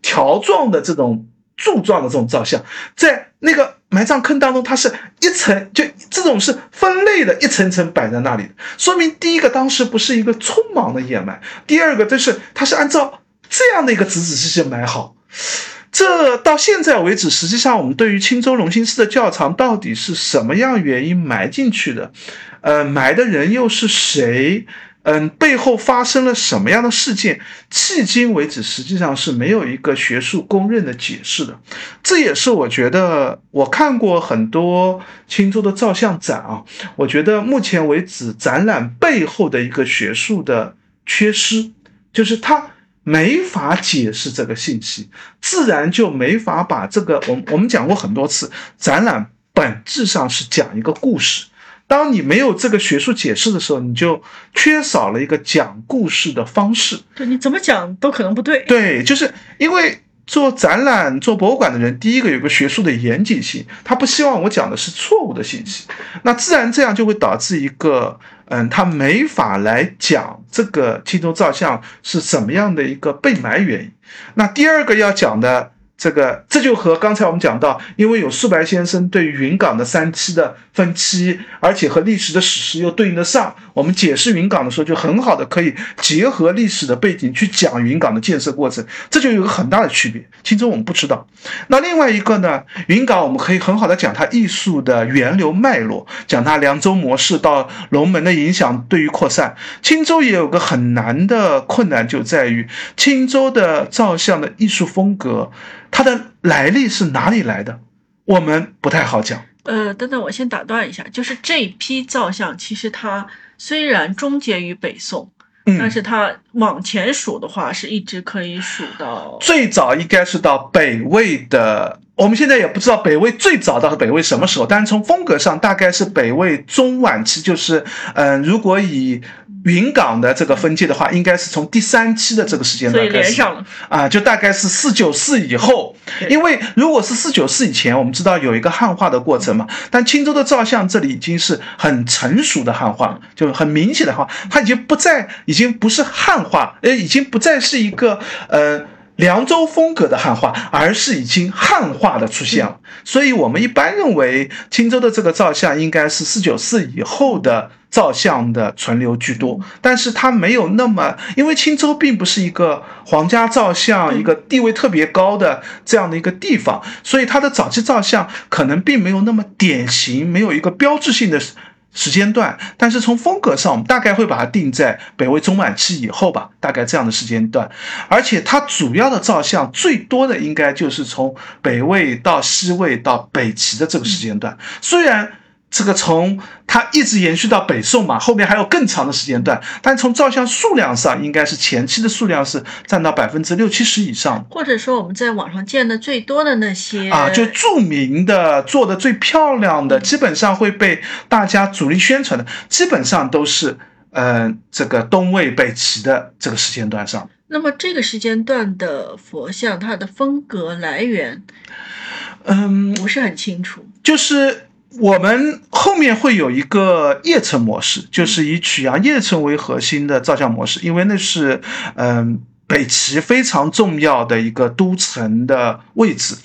条状的这种柱状的这种造像，在那个埋葬坑当中，它是一层就这种是分类的，一层层摆在那里的，说明第一个当时不是一个匆忙的掩埋，第二个就是它是按照。这样的一个仔仔细细埋好，这到现在为止，实际上我们对于青州隆兴寺的窖藏到底是什么样原因埋进去的，呃，埋的人又是谁？嗯，背后发生了什么样的事件？迄今为止，实际上是没有一个学术公认的解释的。这也是我觉得我看过很多青州的造像展啊，我觉得目前为止展览背后的一个学术的缺失，就是它。没法解释这个信息，自然就没法把这个。我我们讲过很多次，展览本质上是讲一个故事。当你没有这个学术解释的时候，你就缺少了一个讲故事的方式。对，你怎么讲都可能不对。对，就是因为做展览、做博物馆的人，第一个有个学术的严谨性，他不希望我讲的是错误的信息，那自然这样就会导致一个。嗯，他没法来讲这个青铜照像是怎么样的一个被埋原因。那第二个要讲的。这个这就和刚才我们讲到，因为有素白先生对云冈的三期的分期，而且和历史的史实又对应得上，我们解释云冈的时候就很好的可以结合历史的背景去讲云冈的建设过程，这就有个很大的区别。青州我们不知道，那另外一个呢，云冈我们可以很好的讲它艺术的源流脉络，讲它凉州模式到龙门的影响对于扩散。青州也有个很难的困难，就在于青州的造像的艺术风格。它的来历是哪里来的？我们不太好讲。呃，等等，我先打断一下，就是这批造像，其实它虽然终结于北宋，但是它往前数的话，是一直可以数到最早应该是到北魏的。我们现在也不知道北魏最早到北魏什么时候，但是从风格上大概是北魏中晚期，就是嗯，如果以云冈的这个分界的话，应该是从第三期的这个时间段开始啊，就大概是四九四以后。因为如果是四九四以前，我们知道有一个汉化的过程嘛，但青州的造像这里已经是很成熟的汉化，就很明显的话，它已经不再已经不是汉化，呃，已经不再是一个呃。凉州风格的汉化，而是已经汉化的出现了，所以我们一般认为青州的这个造像应该是四九四以后的造像的存留居多，但是它没有那么，因为青州并不是一个皇家造像一个地位特别高的这样的一个地方，所以它的早期造像可能并没有那么典型，没有一个标志性的。时间段，但是从风格上，我们大概会把它定在北魏中晚期以后吧，大概这样的时间段。而且它主要的造像最多的应该就是从北魏到西魏到北齐的这个时间段，虽然。这个从它一直延续到北宋嘛，后面还有更长的时间段，但从照相数量上，应该是前期的数量是占到百分之六七十以上。或者说我们在网上见的最多的那些啊，就著名的、做的最漂亮的，基本上会被大家主力宣传的，基本上都是嗯这个东魏、北齐的这个时间段上。那么这个时间段的佛像，它的风格来源，嗯，不是很清楚，就是。我们后面会有一个叶城模式，就是以曲阳叶城为核心的造像模式，因为那是嗯北齐非常重要的一个都城的位置。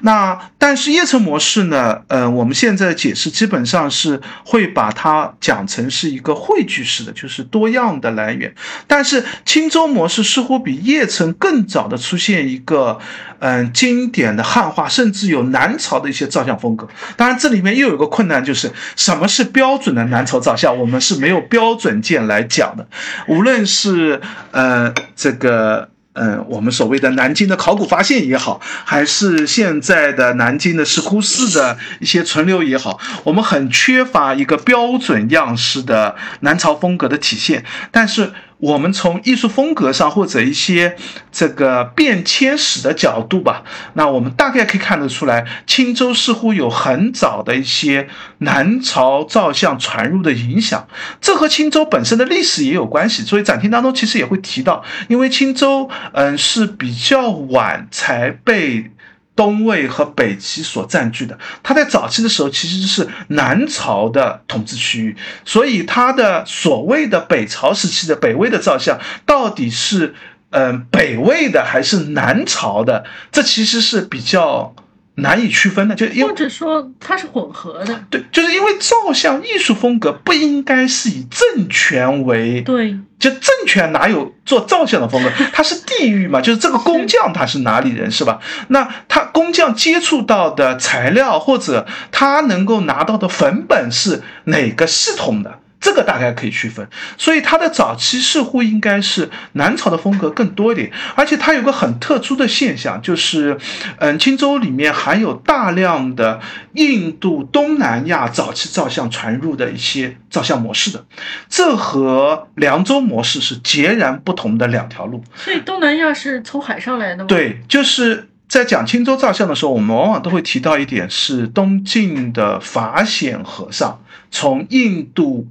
那但是叶城模式呢，呃，我们现在解释基本上是会把它讲成是一个汇聚式的，就是多样的来源。但是青州模式似乎比叶城更早的出现一个。嗯，经典的汉化，甚至有南朝的一些造像风格。当然，这里面又有个困难，就是什么是标准的南朝造像，我们是没有标准件来讲的。无论是呃这个呃嗯我们所谓的南京的考古发现也好，还是现在的南京的石窟寺的一些存留也好，我们很缺乏一个标准样式的南朝风格的体现。但是。我们从艺术风格上或者一些这个变迁史的角度吧，那我们大概可以看得出来，青州似乎有很早的一些南朝造像传入的影响，这和青州本身的历史也有关系。所以展厅当中其实也会提到，因为青州嗯是比较晚才被。东魏和北齐所占据的，它在早期的时候其实是南朝的统治区域，所以它的所谓的北朝时期的北魏的造像，到底是嗯北魏的还是南朝的，这其实是比较。难以区分的，就因或者说它是混合的，对，就是因为照相艺术风格不应该是以政权为，对，就政权哪有做照相的风格？[LAUGHS] 它是地域嘛，就是这个工匠他是哪里人是吧？那他工匠接触到的材料或者他能够拿到的粉本是哪个系统的？这个大概可以区分，所以它的早期似乎应该是南朝的风格更多一点，而且它有个很特殊的现象，就是，嗯，青州里面含有大量的印度、东南亚早期造像传入的一些造像模式的，这和凉州模式是截然不同的两条路。所以东南亚是从海上来的吗？对，就是在讲青州造像的时候，我们往往都会提到一点，是东晋的法显和尚从印度。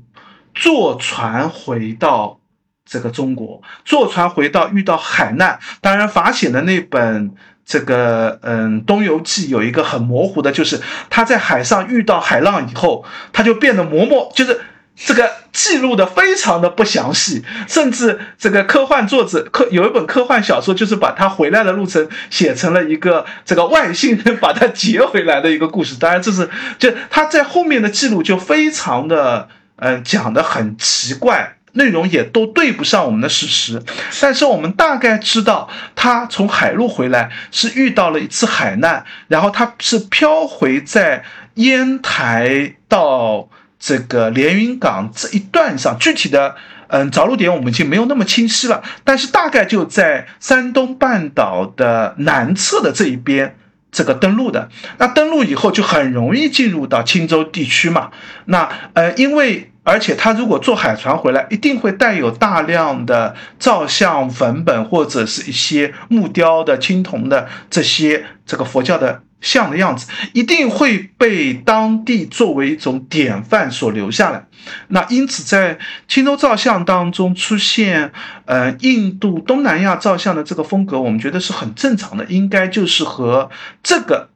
坐船回到这个中国，坐船回到遇到海难。当然，法显的那本这个嗯《东游记》有一个很模糊的，就是他在海上遇到海浪以后，他就变得模模，就是这个记录的非常的不详细。甚至这个科幻作者科有一本科幻小说，就是把他回来的路程写成了一个这个外星人 [LAUGHS] 把他接回来的一个故事。当然，这是就他在后面的记录就非常的。嗯，讲的很奇怪，内容也都对不上我们的史实。但是我们大概知道，他从海路回来是遇到了一次海难，然后他是漂回在烟台到这个连云港这一段上。具体的，嗯，着陆点我们已经没有那么清晰了，但是大概就在山东半岛的南侧的这一边，这个登陆的。那登陆以后就很容易进入到青州地区嘛。那呃，因为而且他如果坐海船回来，一定会带有大量的照相粉本或者是一些木雕的青铜的这些这个佛教的像的样子，一定会被当地作为一种典范所留下来。那因此，在青州照相当中出现，呃，印度东南亚照相的这个风格，我们觉得是很正常的，应该就是和这个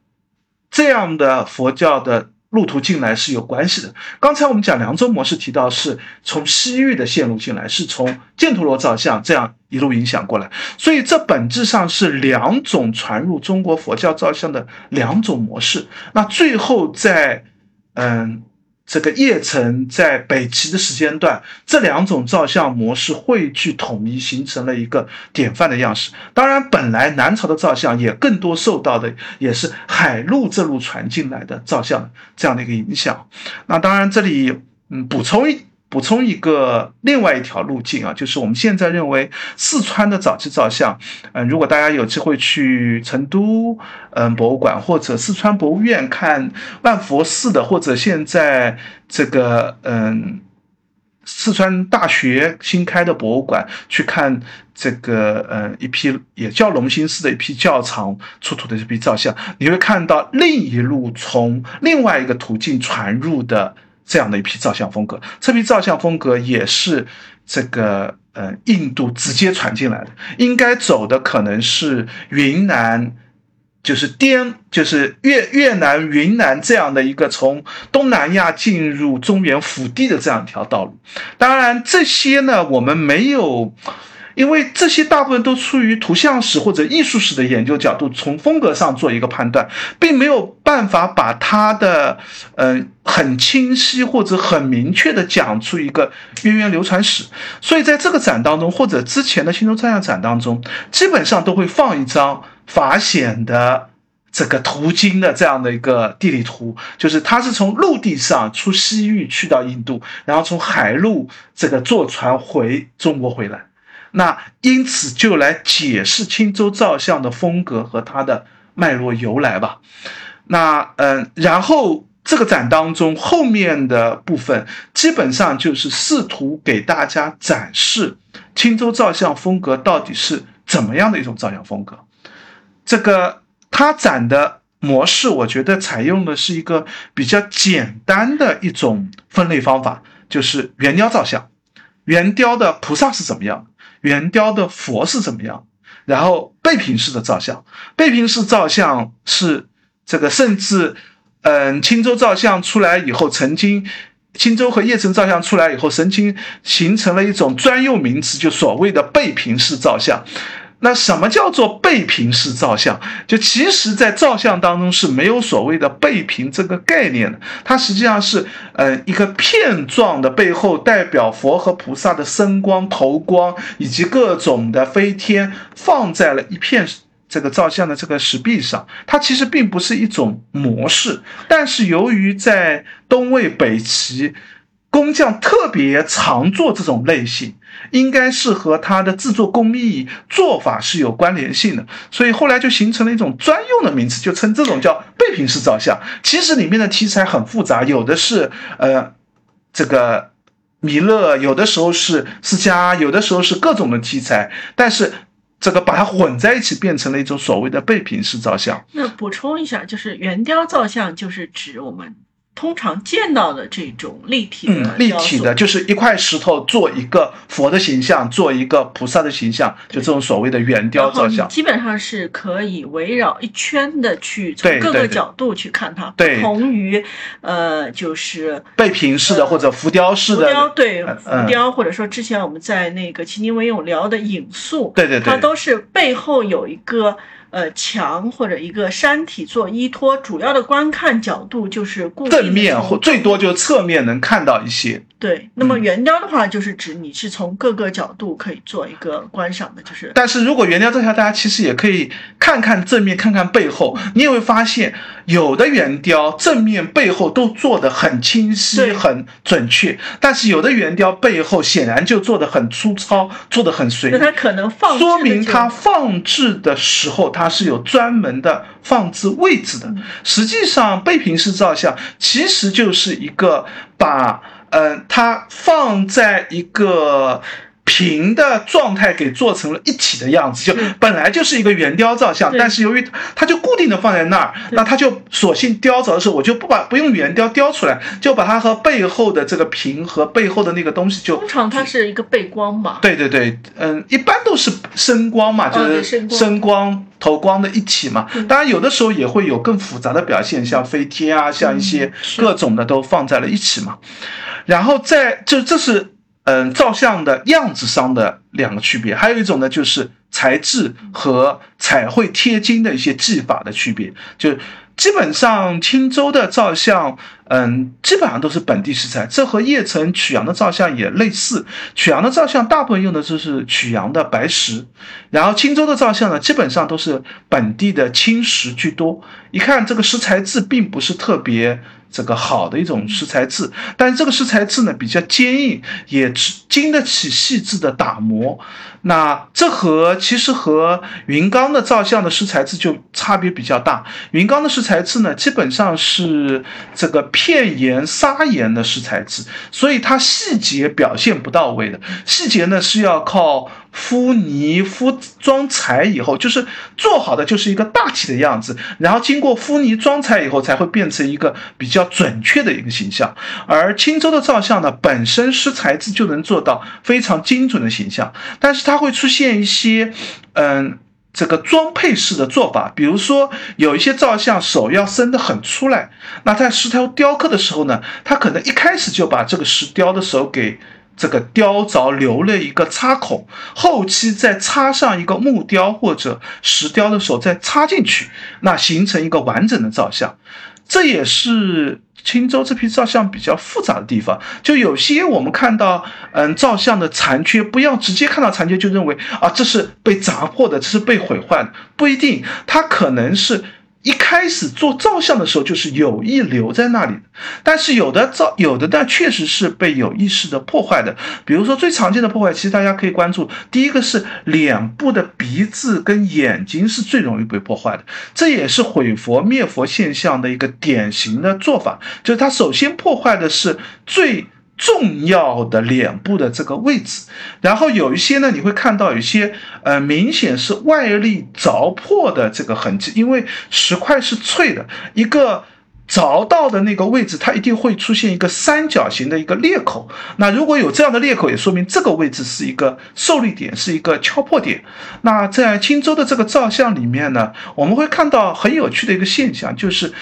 这样的佛教的。路途进来是有关系的。刚才我们讲凉州模式，提到是从西域的线路进来，是从犍陀罗造像这样一路影响过来，所以这本质上是两种传入中国佛教造像的两种模式。那最后在，嗯。这个邺城在北齐的时间段，这两种照相模式汇聚统一，形成了一个典范的样式。当然，本来南朝的照相也更多受到的也是海陆这路传进来的照相这样的一个影响。那当然，这里嗯补充一。补充一个另外一条路径啊，就是我们现在认为四川的早期照相，嗯，如果大家有机会去成都嗯博物馆或者四川博物院看万佛寺的，或者现在这个嗯四川大学新开的博物馆去看这个嗯一批也叫龙兴寺的一批教场出土的这批照相，你会看到另一路从另外一个途径传入的。这样的一批照相风格，这批照相风格也是这个呃印度直接传进来的，应该走的可能是云南，就是滇，就是越越南云南这样的一个从东南亚进入中原腹地的这样一条道路。当然，这些呢我们没有。因为这些大部分都出于图像史或者艺术史的研究角度，从风格上做一个判断，并没有办法把它的，嗯，很清晰或者很明确的讲出一个渊源流传史。所以在这个展当中，或者之前的青州照相展当中，基本上都会放一张法显的这个途经的这样的一个地理图，就是他是从陆地上出西域去到印度，然后从海路这个坐船回中国回来。那因此就来解释青州照相的风格和它的脉络由来吧。那嗯，然后这个展当中后面的部分，基本上就是试图给大家展示青州照相风格到底是怎么样的一种照相风格。这个他展的模式，我觉得采用的是一个比较简单的一种分类方法，就是圆雕照相。圆雕的菩萨是怎么样？圆雕的佛是怎么样？然后背屏式的照相，背屏式照相是这个，甚至，嗯，青州照相出来以后，曾经青州和叶城照相出来以后，曾经形成了一种专用名词，就所谓的背屏式照相。那什么叫做背平式照相？就其实，在照相当中是没有所谓的背平这个概念的，它实际上是，呃，一个片状的背后代表佛和菩萨的身光、头光以及各种的飞天，放在了一片这个照相的这个石壁上。它其实并不是一种模式，但是由于在东魏、北齐。工匠特别常做这种类型，应该是和他的制作工艺做法是有关联性的，所以后来就形成了一种专用的名词，就称这种叫背平式照相。其实里面的题材很复杂，有的是呃这个弥勒，有的时候是释迦，有的时候是各种的题材，但是这个把它混在一起，变成了一种所谓的背平式照相。那补充一下，就是圆雕照相，就是指我们。通常见到的这种立体的，嗯，立体的，就是一块石头做一个佛的形象，做一个菩萨的形象，就这种所谓的圆雕造像，基本上是可以围绕一圈的去从各个角度去看它，不同于呃，就是背平式的或者浮雕式的，浮雕对浮雕，或者说之前我们在那个齐宁文勇聊的影塑，对对对，它都是背后有一个。呃，墙或者一个山体做依托，主要的观看角度就是正面或最多就是侧面能看到一些。对，那么圆雕的话，就是指你是从各个角度可以做一个观赏的，就是。但是如果圆雕这条，大家其实也可以看看正面，看看背后，你也会发现，有的圆雕正面、背后都做的很清晰、很准确，但是有的圆雕背后显然就做的很粗糙，做的很随意。那它可能放说明它放置的时候，它是有专门的放置位置的。实际上，背平式照相其实就是一个把。嗯，它放在一个平的状态，给做成了一体的样子，就本来就是一个圆雕造像，但是由于它就固定的放在那儿，那它就索性雕着的时候，我就不把不用圆雕雕出来，就把它和背后的这个屏和背后的那个东西就通常它是一个背光嘛，对对对，嗯，一般都是声光嘛，就是声光。投光的一体嘛，当然有的时候也会有更复杂的表现，像飞天啊，像一些各种的都放在了一起嘛。然后在就，这是嗯照相的样子上的两个区别，还有一种呢就是材质和彩绘贴金的一些技法的区别，就。基本上青州的照相，嗯，基本上都是本地食材。这和叶城曲阳的照相也类似。曲阳的照相大部分用的就是曲阳的白石，然后青州的照相呢，基本上都是本地的青石居多。一看这个石材质并不是特别这个好的一种石材质，但是这个石材质呢比较坚硬，也经得起细致的打磨。那这和其实和云冈的照相的石材质就差别比较大。云冈的石材质呢，基本上是这个片岩砂岩的石材质，所以它细节表现不到位的。细节呢是要靠敷泥、敷装材以后，就是做好的就是一个大体的样子，然后经过敷泥装材以后，才会变成一个比较准确的一个形象。而青州的照相呢，本身石材质就能做到非常精准的形象，但是。它会出现一些，嗯，这个装配式的做法，比如说有一些照相手要伸得很出来，那在石头雕刻的时候呢，他可能一开始就把这个石雕的手给这个雕凿留了一个插孔，后期再插上一个木雕或者石雕的手再插进去，那形成一个完整的照相，这也是。青州这批照相比较复杂的地方，就有些我们看到，嗯，照相的残缺，不要直接看到残缺就认为啊，这是被砸破的，这是被毁坏的，不一定，它可能是一开始做照相的时候就是有意留在那里的，但是有的照有的但确实是被有意识的破坏的。比如说最常见的破坏，其实大家可以关注，第一个是脸部的鼻子跟眼睛是最容易被破坏的，这也是毁佛灭佛现象的一个典型的做法，就是它首先破坏的是最。重要的脸部的这个位置，然后有一些呢，你会看到有一些呃明显是外力凿破的这个痕迹，因为石块是脆的，一个凿到的那个位置，它一定会出现一个三角形的一个裂口。那如果有这样的裂口，也说明这个位置是一个受力点，是一个敲破点。那在青州的这个照相里面呢，我们会看到很有趣的一个现象，就是。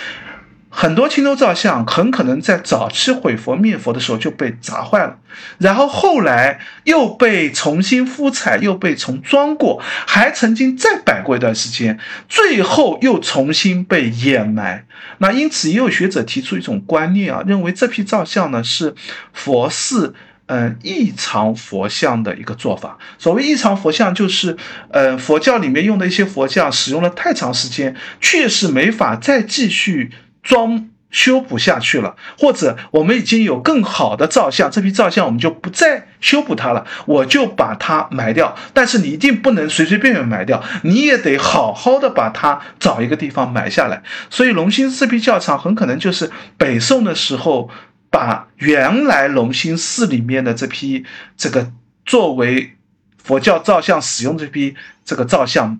很多青州造像很可能在早期毁佛灭佛的时候就被砸坏了，然后后来又被重新敷彩，又被重装过，还曾经再摆过一段时间，最后又重新被掩埋。那因此也有学者提出一种观念啊，认为这批造像呢是佛寺嗯异常佛像的一个做法。所谓异常佛像，就是呃佛教里面用的一些佛像使用了太长时间，确实没法再继续。装修补下去了，或者我们已经有更好的照相，这批照相我们就不再修补它了，我就把它埋掉。但是你一定不能随随便便埋掉，你也得好好的把它找一个地方埋下来。所以隆兴寺这批教场很可能就是北宋的时候把原来隆兴寺里面的这批这个作为佛教照相使用这批这个照相。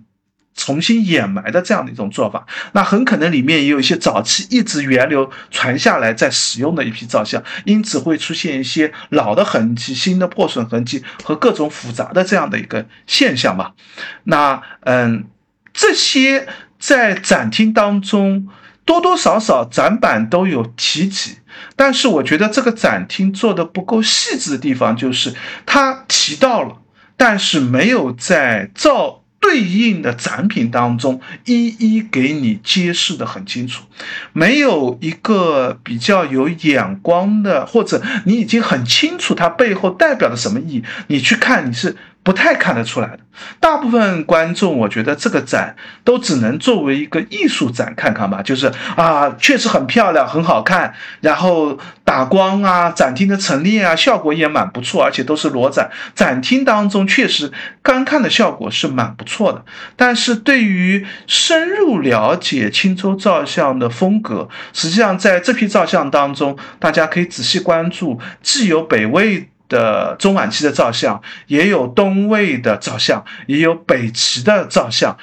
重新掩埋的这样的一种做法，那很可能里面也有一些早期一直源流传下来在使用的一批照相，因此会出现一些老的痕迹、新的破损痕迹和各种复杂的这样的一个现象吧。那嗯，这些在展厅当中多多少少展板都有提及，但是我觉得这个展厅做的不够细致的地方就是它提到了，但是没有在照。对应的展品当中，一一给你揭示的很清楚，没有一个比较有眼光的，或者你已经很清楚它背后代表的什么意义，你去看你是。不太看得出来的，大部分观众，我觉得这个展都只能作为一个艺术展看看吧。就是啊，确实很漂亮，很好看，然后打光啊，展厅的陈列啊，效果也蛮不错，而且都是裸展。展厅当中确实观看的效果是蛮不错的。但是对于深入了解青州照相的风格，实际上在这批照相当中，大家可以仔细关注，既有北魏。的中晚期的照相，也有东魏的照相，也有北齐的照相。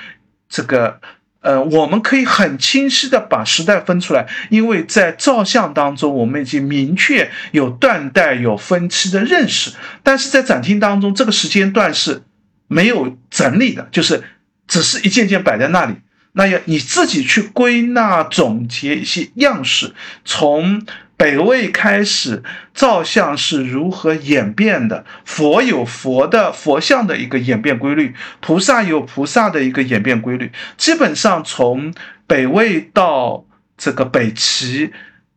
这个，呃，我们可以很清晰的把时代分出来，因为在照相当中，我们已经明确有断代、有分期的认识。但是在展厅当中，这个时间段是没有整理的，就是只是一件件摆在那里。那要你自己去归纳总结一些样式，从。北魏开始，照相是如何演变的？佛有佛的佛像的一个演变规律，菩萨有菩萨的一个演变规律。基本上从北魏到这个北齐，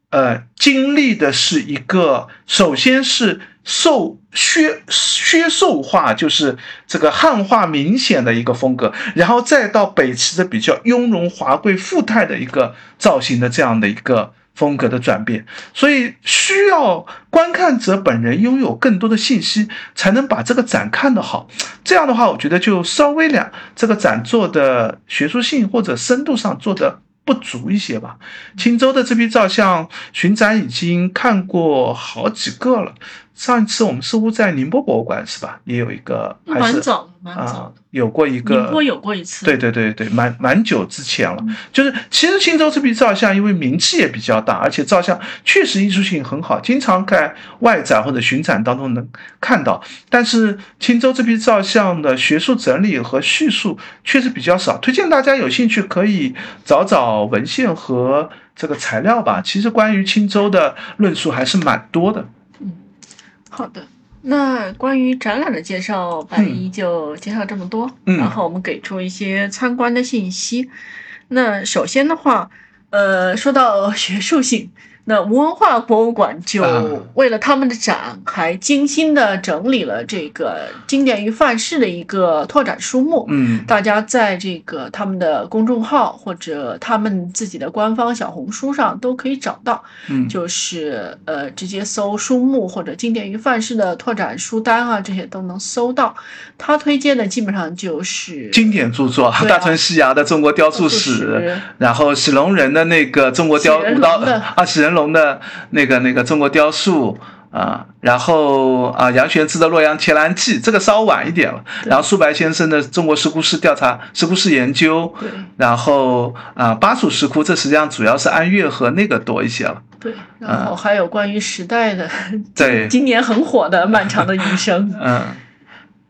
呃，经历的是一个，首先是瘦削削瘦化，就是这个汉化明显的一个风格，然后再到北齐的比较雍容华贵、富态的一个造型的这样的一个。风格的转变，所以需要观看者本人拥有更多的信息，才能把这个展看得好。这样的话，我觉得就稍微两这个展做的学术性或者深度上做的不足一些吧。青州的这批照相巡展已经看过好几个了。上一次我们似乎在宁波博物馆是吧？也有一个，蛮早的，蛮早的，有过一个。宁波有过一次。对对对对，蛮蛮久之前了。就是其实青州这批照相，因为名气也比较大，而且照相确实艺术性很好，经常在外展或者巡展当中能看到。但是青州这批照相的学术整理和叙述确实比较少，推荐大家有兴趣可以找找文献和这个材料吧。其实关于青州的论述还是蛮多的。好的，那关于展览的介绍，白一就介绍这么多。嗯，然后我们给出一些参观的信息。那首先的话，呃，说到学术性，那吴文化博物馆啊就为了他们的展，还精心的整理了这个经典与范式的一个拓展书目。嗯大家在这个他们的公众号或者他们自己的官方小红书上都可以找到，嗯，就是呃直接搜书目或者经典与范式的拓展书单啊，这些都能搜到。他推荐的基本上就是经典著作，啊大川西洋的《中国雕塑史》，然后史龙人的那个中国雕史人舞蹈龙的啊，史人龙的那个那个中国雕塑。啊，然后啊，杨玄之的《洛阳伽蓝记》这个稍晚一点了，然后苏白先生的《中国石窟式调查石窟式研究》，对然后啊，巴蜀石窟，这实际上主要是安岳和那个多一些了。对，然后还有关于时代的，对今年很火的《漫长的余生》。嗯，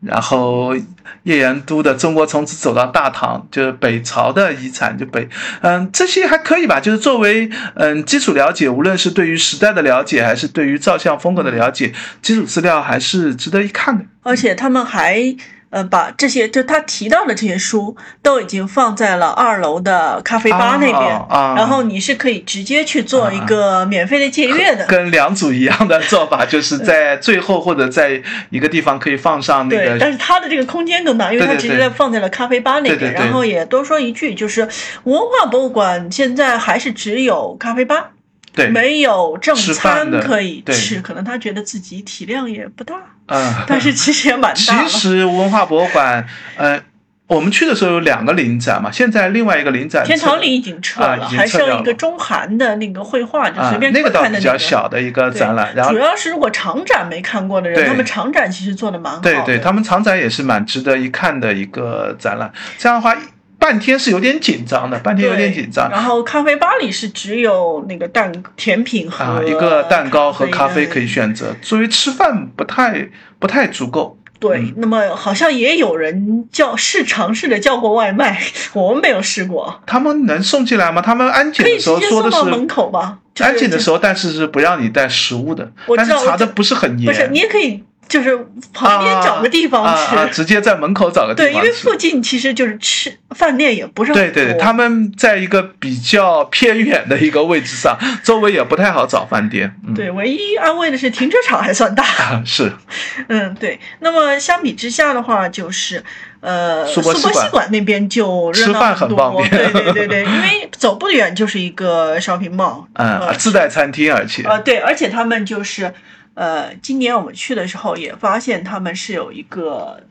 然后叶延都的《中国从此走到大唐》，就是北朝的遗产，就北，嗯，这些还可以吧。就是作为嗯基础了解，无论是对于时代的了解，还是对于照相风格的了解，基础资料还是值得一看的。而且他们还呃把这些就他提到的这些书都已经放在了二楼的咖啡吧那边，啊啊然后你是可以直接去做一个免费的借阅的。跟两组一样的做法，[LAUGHS] 就是在最后或者在一个地方可以放上那对，个但是它的这个空间更大，因为它直对对对接放在了咖啡吧那边。对对对然后也多说一句，就是文化博物馆现在还是只有咖啡吧，对，没有正餐可以对吃。可能他觉得自己体量也不大，嗯，[LAUGHS] 但是其实也蛮其大其。实文化博物馆，呃，我们去的时候有两个临展嘛，现在另外一个临展天堂里已经撤啊了，还剩一个中韩的那个绘画，就啊随，便那个倒比较看看的那个。小的一个展览，然后主要是如果长展没看过的人，他们长展其实做的蛮好的。对对，他们长展也是蛮值得一看的一个展览。这样的话，半天是有点紧张的，半天有点紧张然后咖啡吧里是只有那个蛋甜品和啊，一个蛋糕和咖啡可以选择，作为吃饭不太不太足够。对，嗯那么好像也有人叫试尝试的叫过外卖，[LAUGHS] 我们没有试过。他们能送进来吗？他们安检的时候说的是门口吧？就是安检的时候，但是是不让你带食物的，但是查的不是很严。不是，你也可以就是旁边找个地方吃。啊啊，直接在门口找个地对，因为附。近其实就是吃饭店也不是很多。对对对，他们在一个比较偏远的一个位置上，周围也不太好找饭店。嗯，对唯一安慰的是停车场还算大。啊，是 [LAUGHS] 嗯，对。那么相比之下的话，就是呃，苏波西馆那边就热闹吃饭很多。方便对对对对，因为走不远就是一个 shopping mall。[LAUGHS] 嗯，呃自带餐厅，而且呃，对，而且他们就是，呃，今年我们去的时候也发现他们是有一个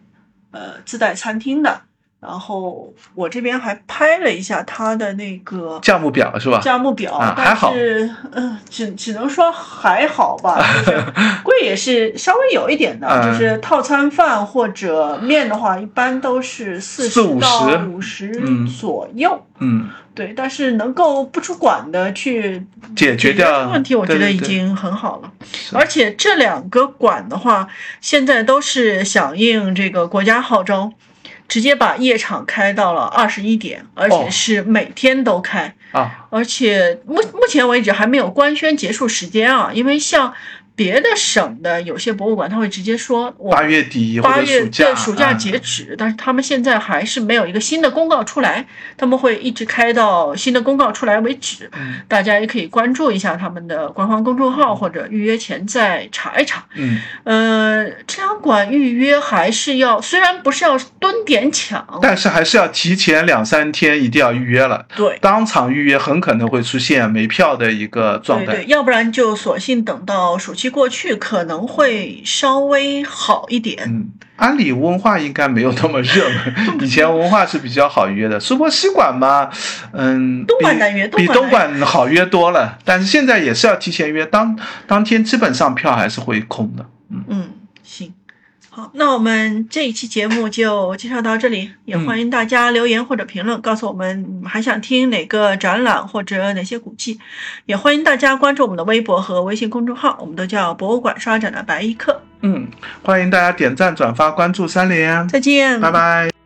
呃自带餐厅的，然后我这边还拍了一下它的那个价目表是吧？价目表，还好是嗯、只只能说还好吧，就是 [LAUGHS] 贵也是稍微有一点的，嗯就是套餐饭或者面的话，一般都是四十五到十五十嗯左右。嗯，对，但是能够不出馆的去解决掉个问题，我觉得已经很好了。是而且这两个馆的话，现在都是响应这个国家号召，直接把夜场开到了二十一点，而且哦是每天都开。啊，而且目目前为止还没有官宣结束时间啊，因为像别的省的有些博物馆，他会直接说我八月底或八月者暑假，对暑假啊截止，但是他们现在还是没有一个新的公告出来，他们会一直开到新的公告出来为止。嗯大家也可以关注一下他们的官方公众号，或者预约前再查一查。嗯，呃，这两馆预约还是要，虽然不是要蹲点抢，但是还是要提前两三天一定要预约了，对。当场预约很可能会出现没票的一个状态。对对，要不然就索性等到暑期过去，可能会稍微好一点。嗯，安里文化应该没有那么热门，[LAUGHS] 以前文化是比较好约的。苏泊西馆嘛，嗯，东莞约东比东莞好约多了，但是现在也是要提前约，当当天基本上票还是会空的。嗯，嗯，行，好，那我们这一期节目就介绍到这里，也嗯欢迎大家留言或者评论，告诉我们还想听哪个展览或者哪些古迹，也欢迎大家关注我们的微博和微信公众号，我们都叫博物馆刷展的白衣客。嗯，欢迎大家点赞、转发、关注三连，再见，拜拜。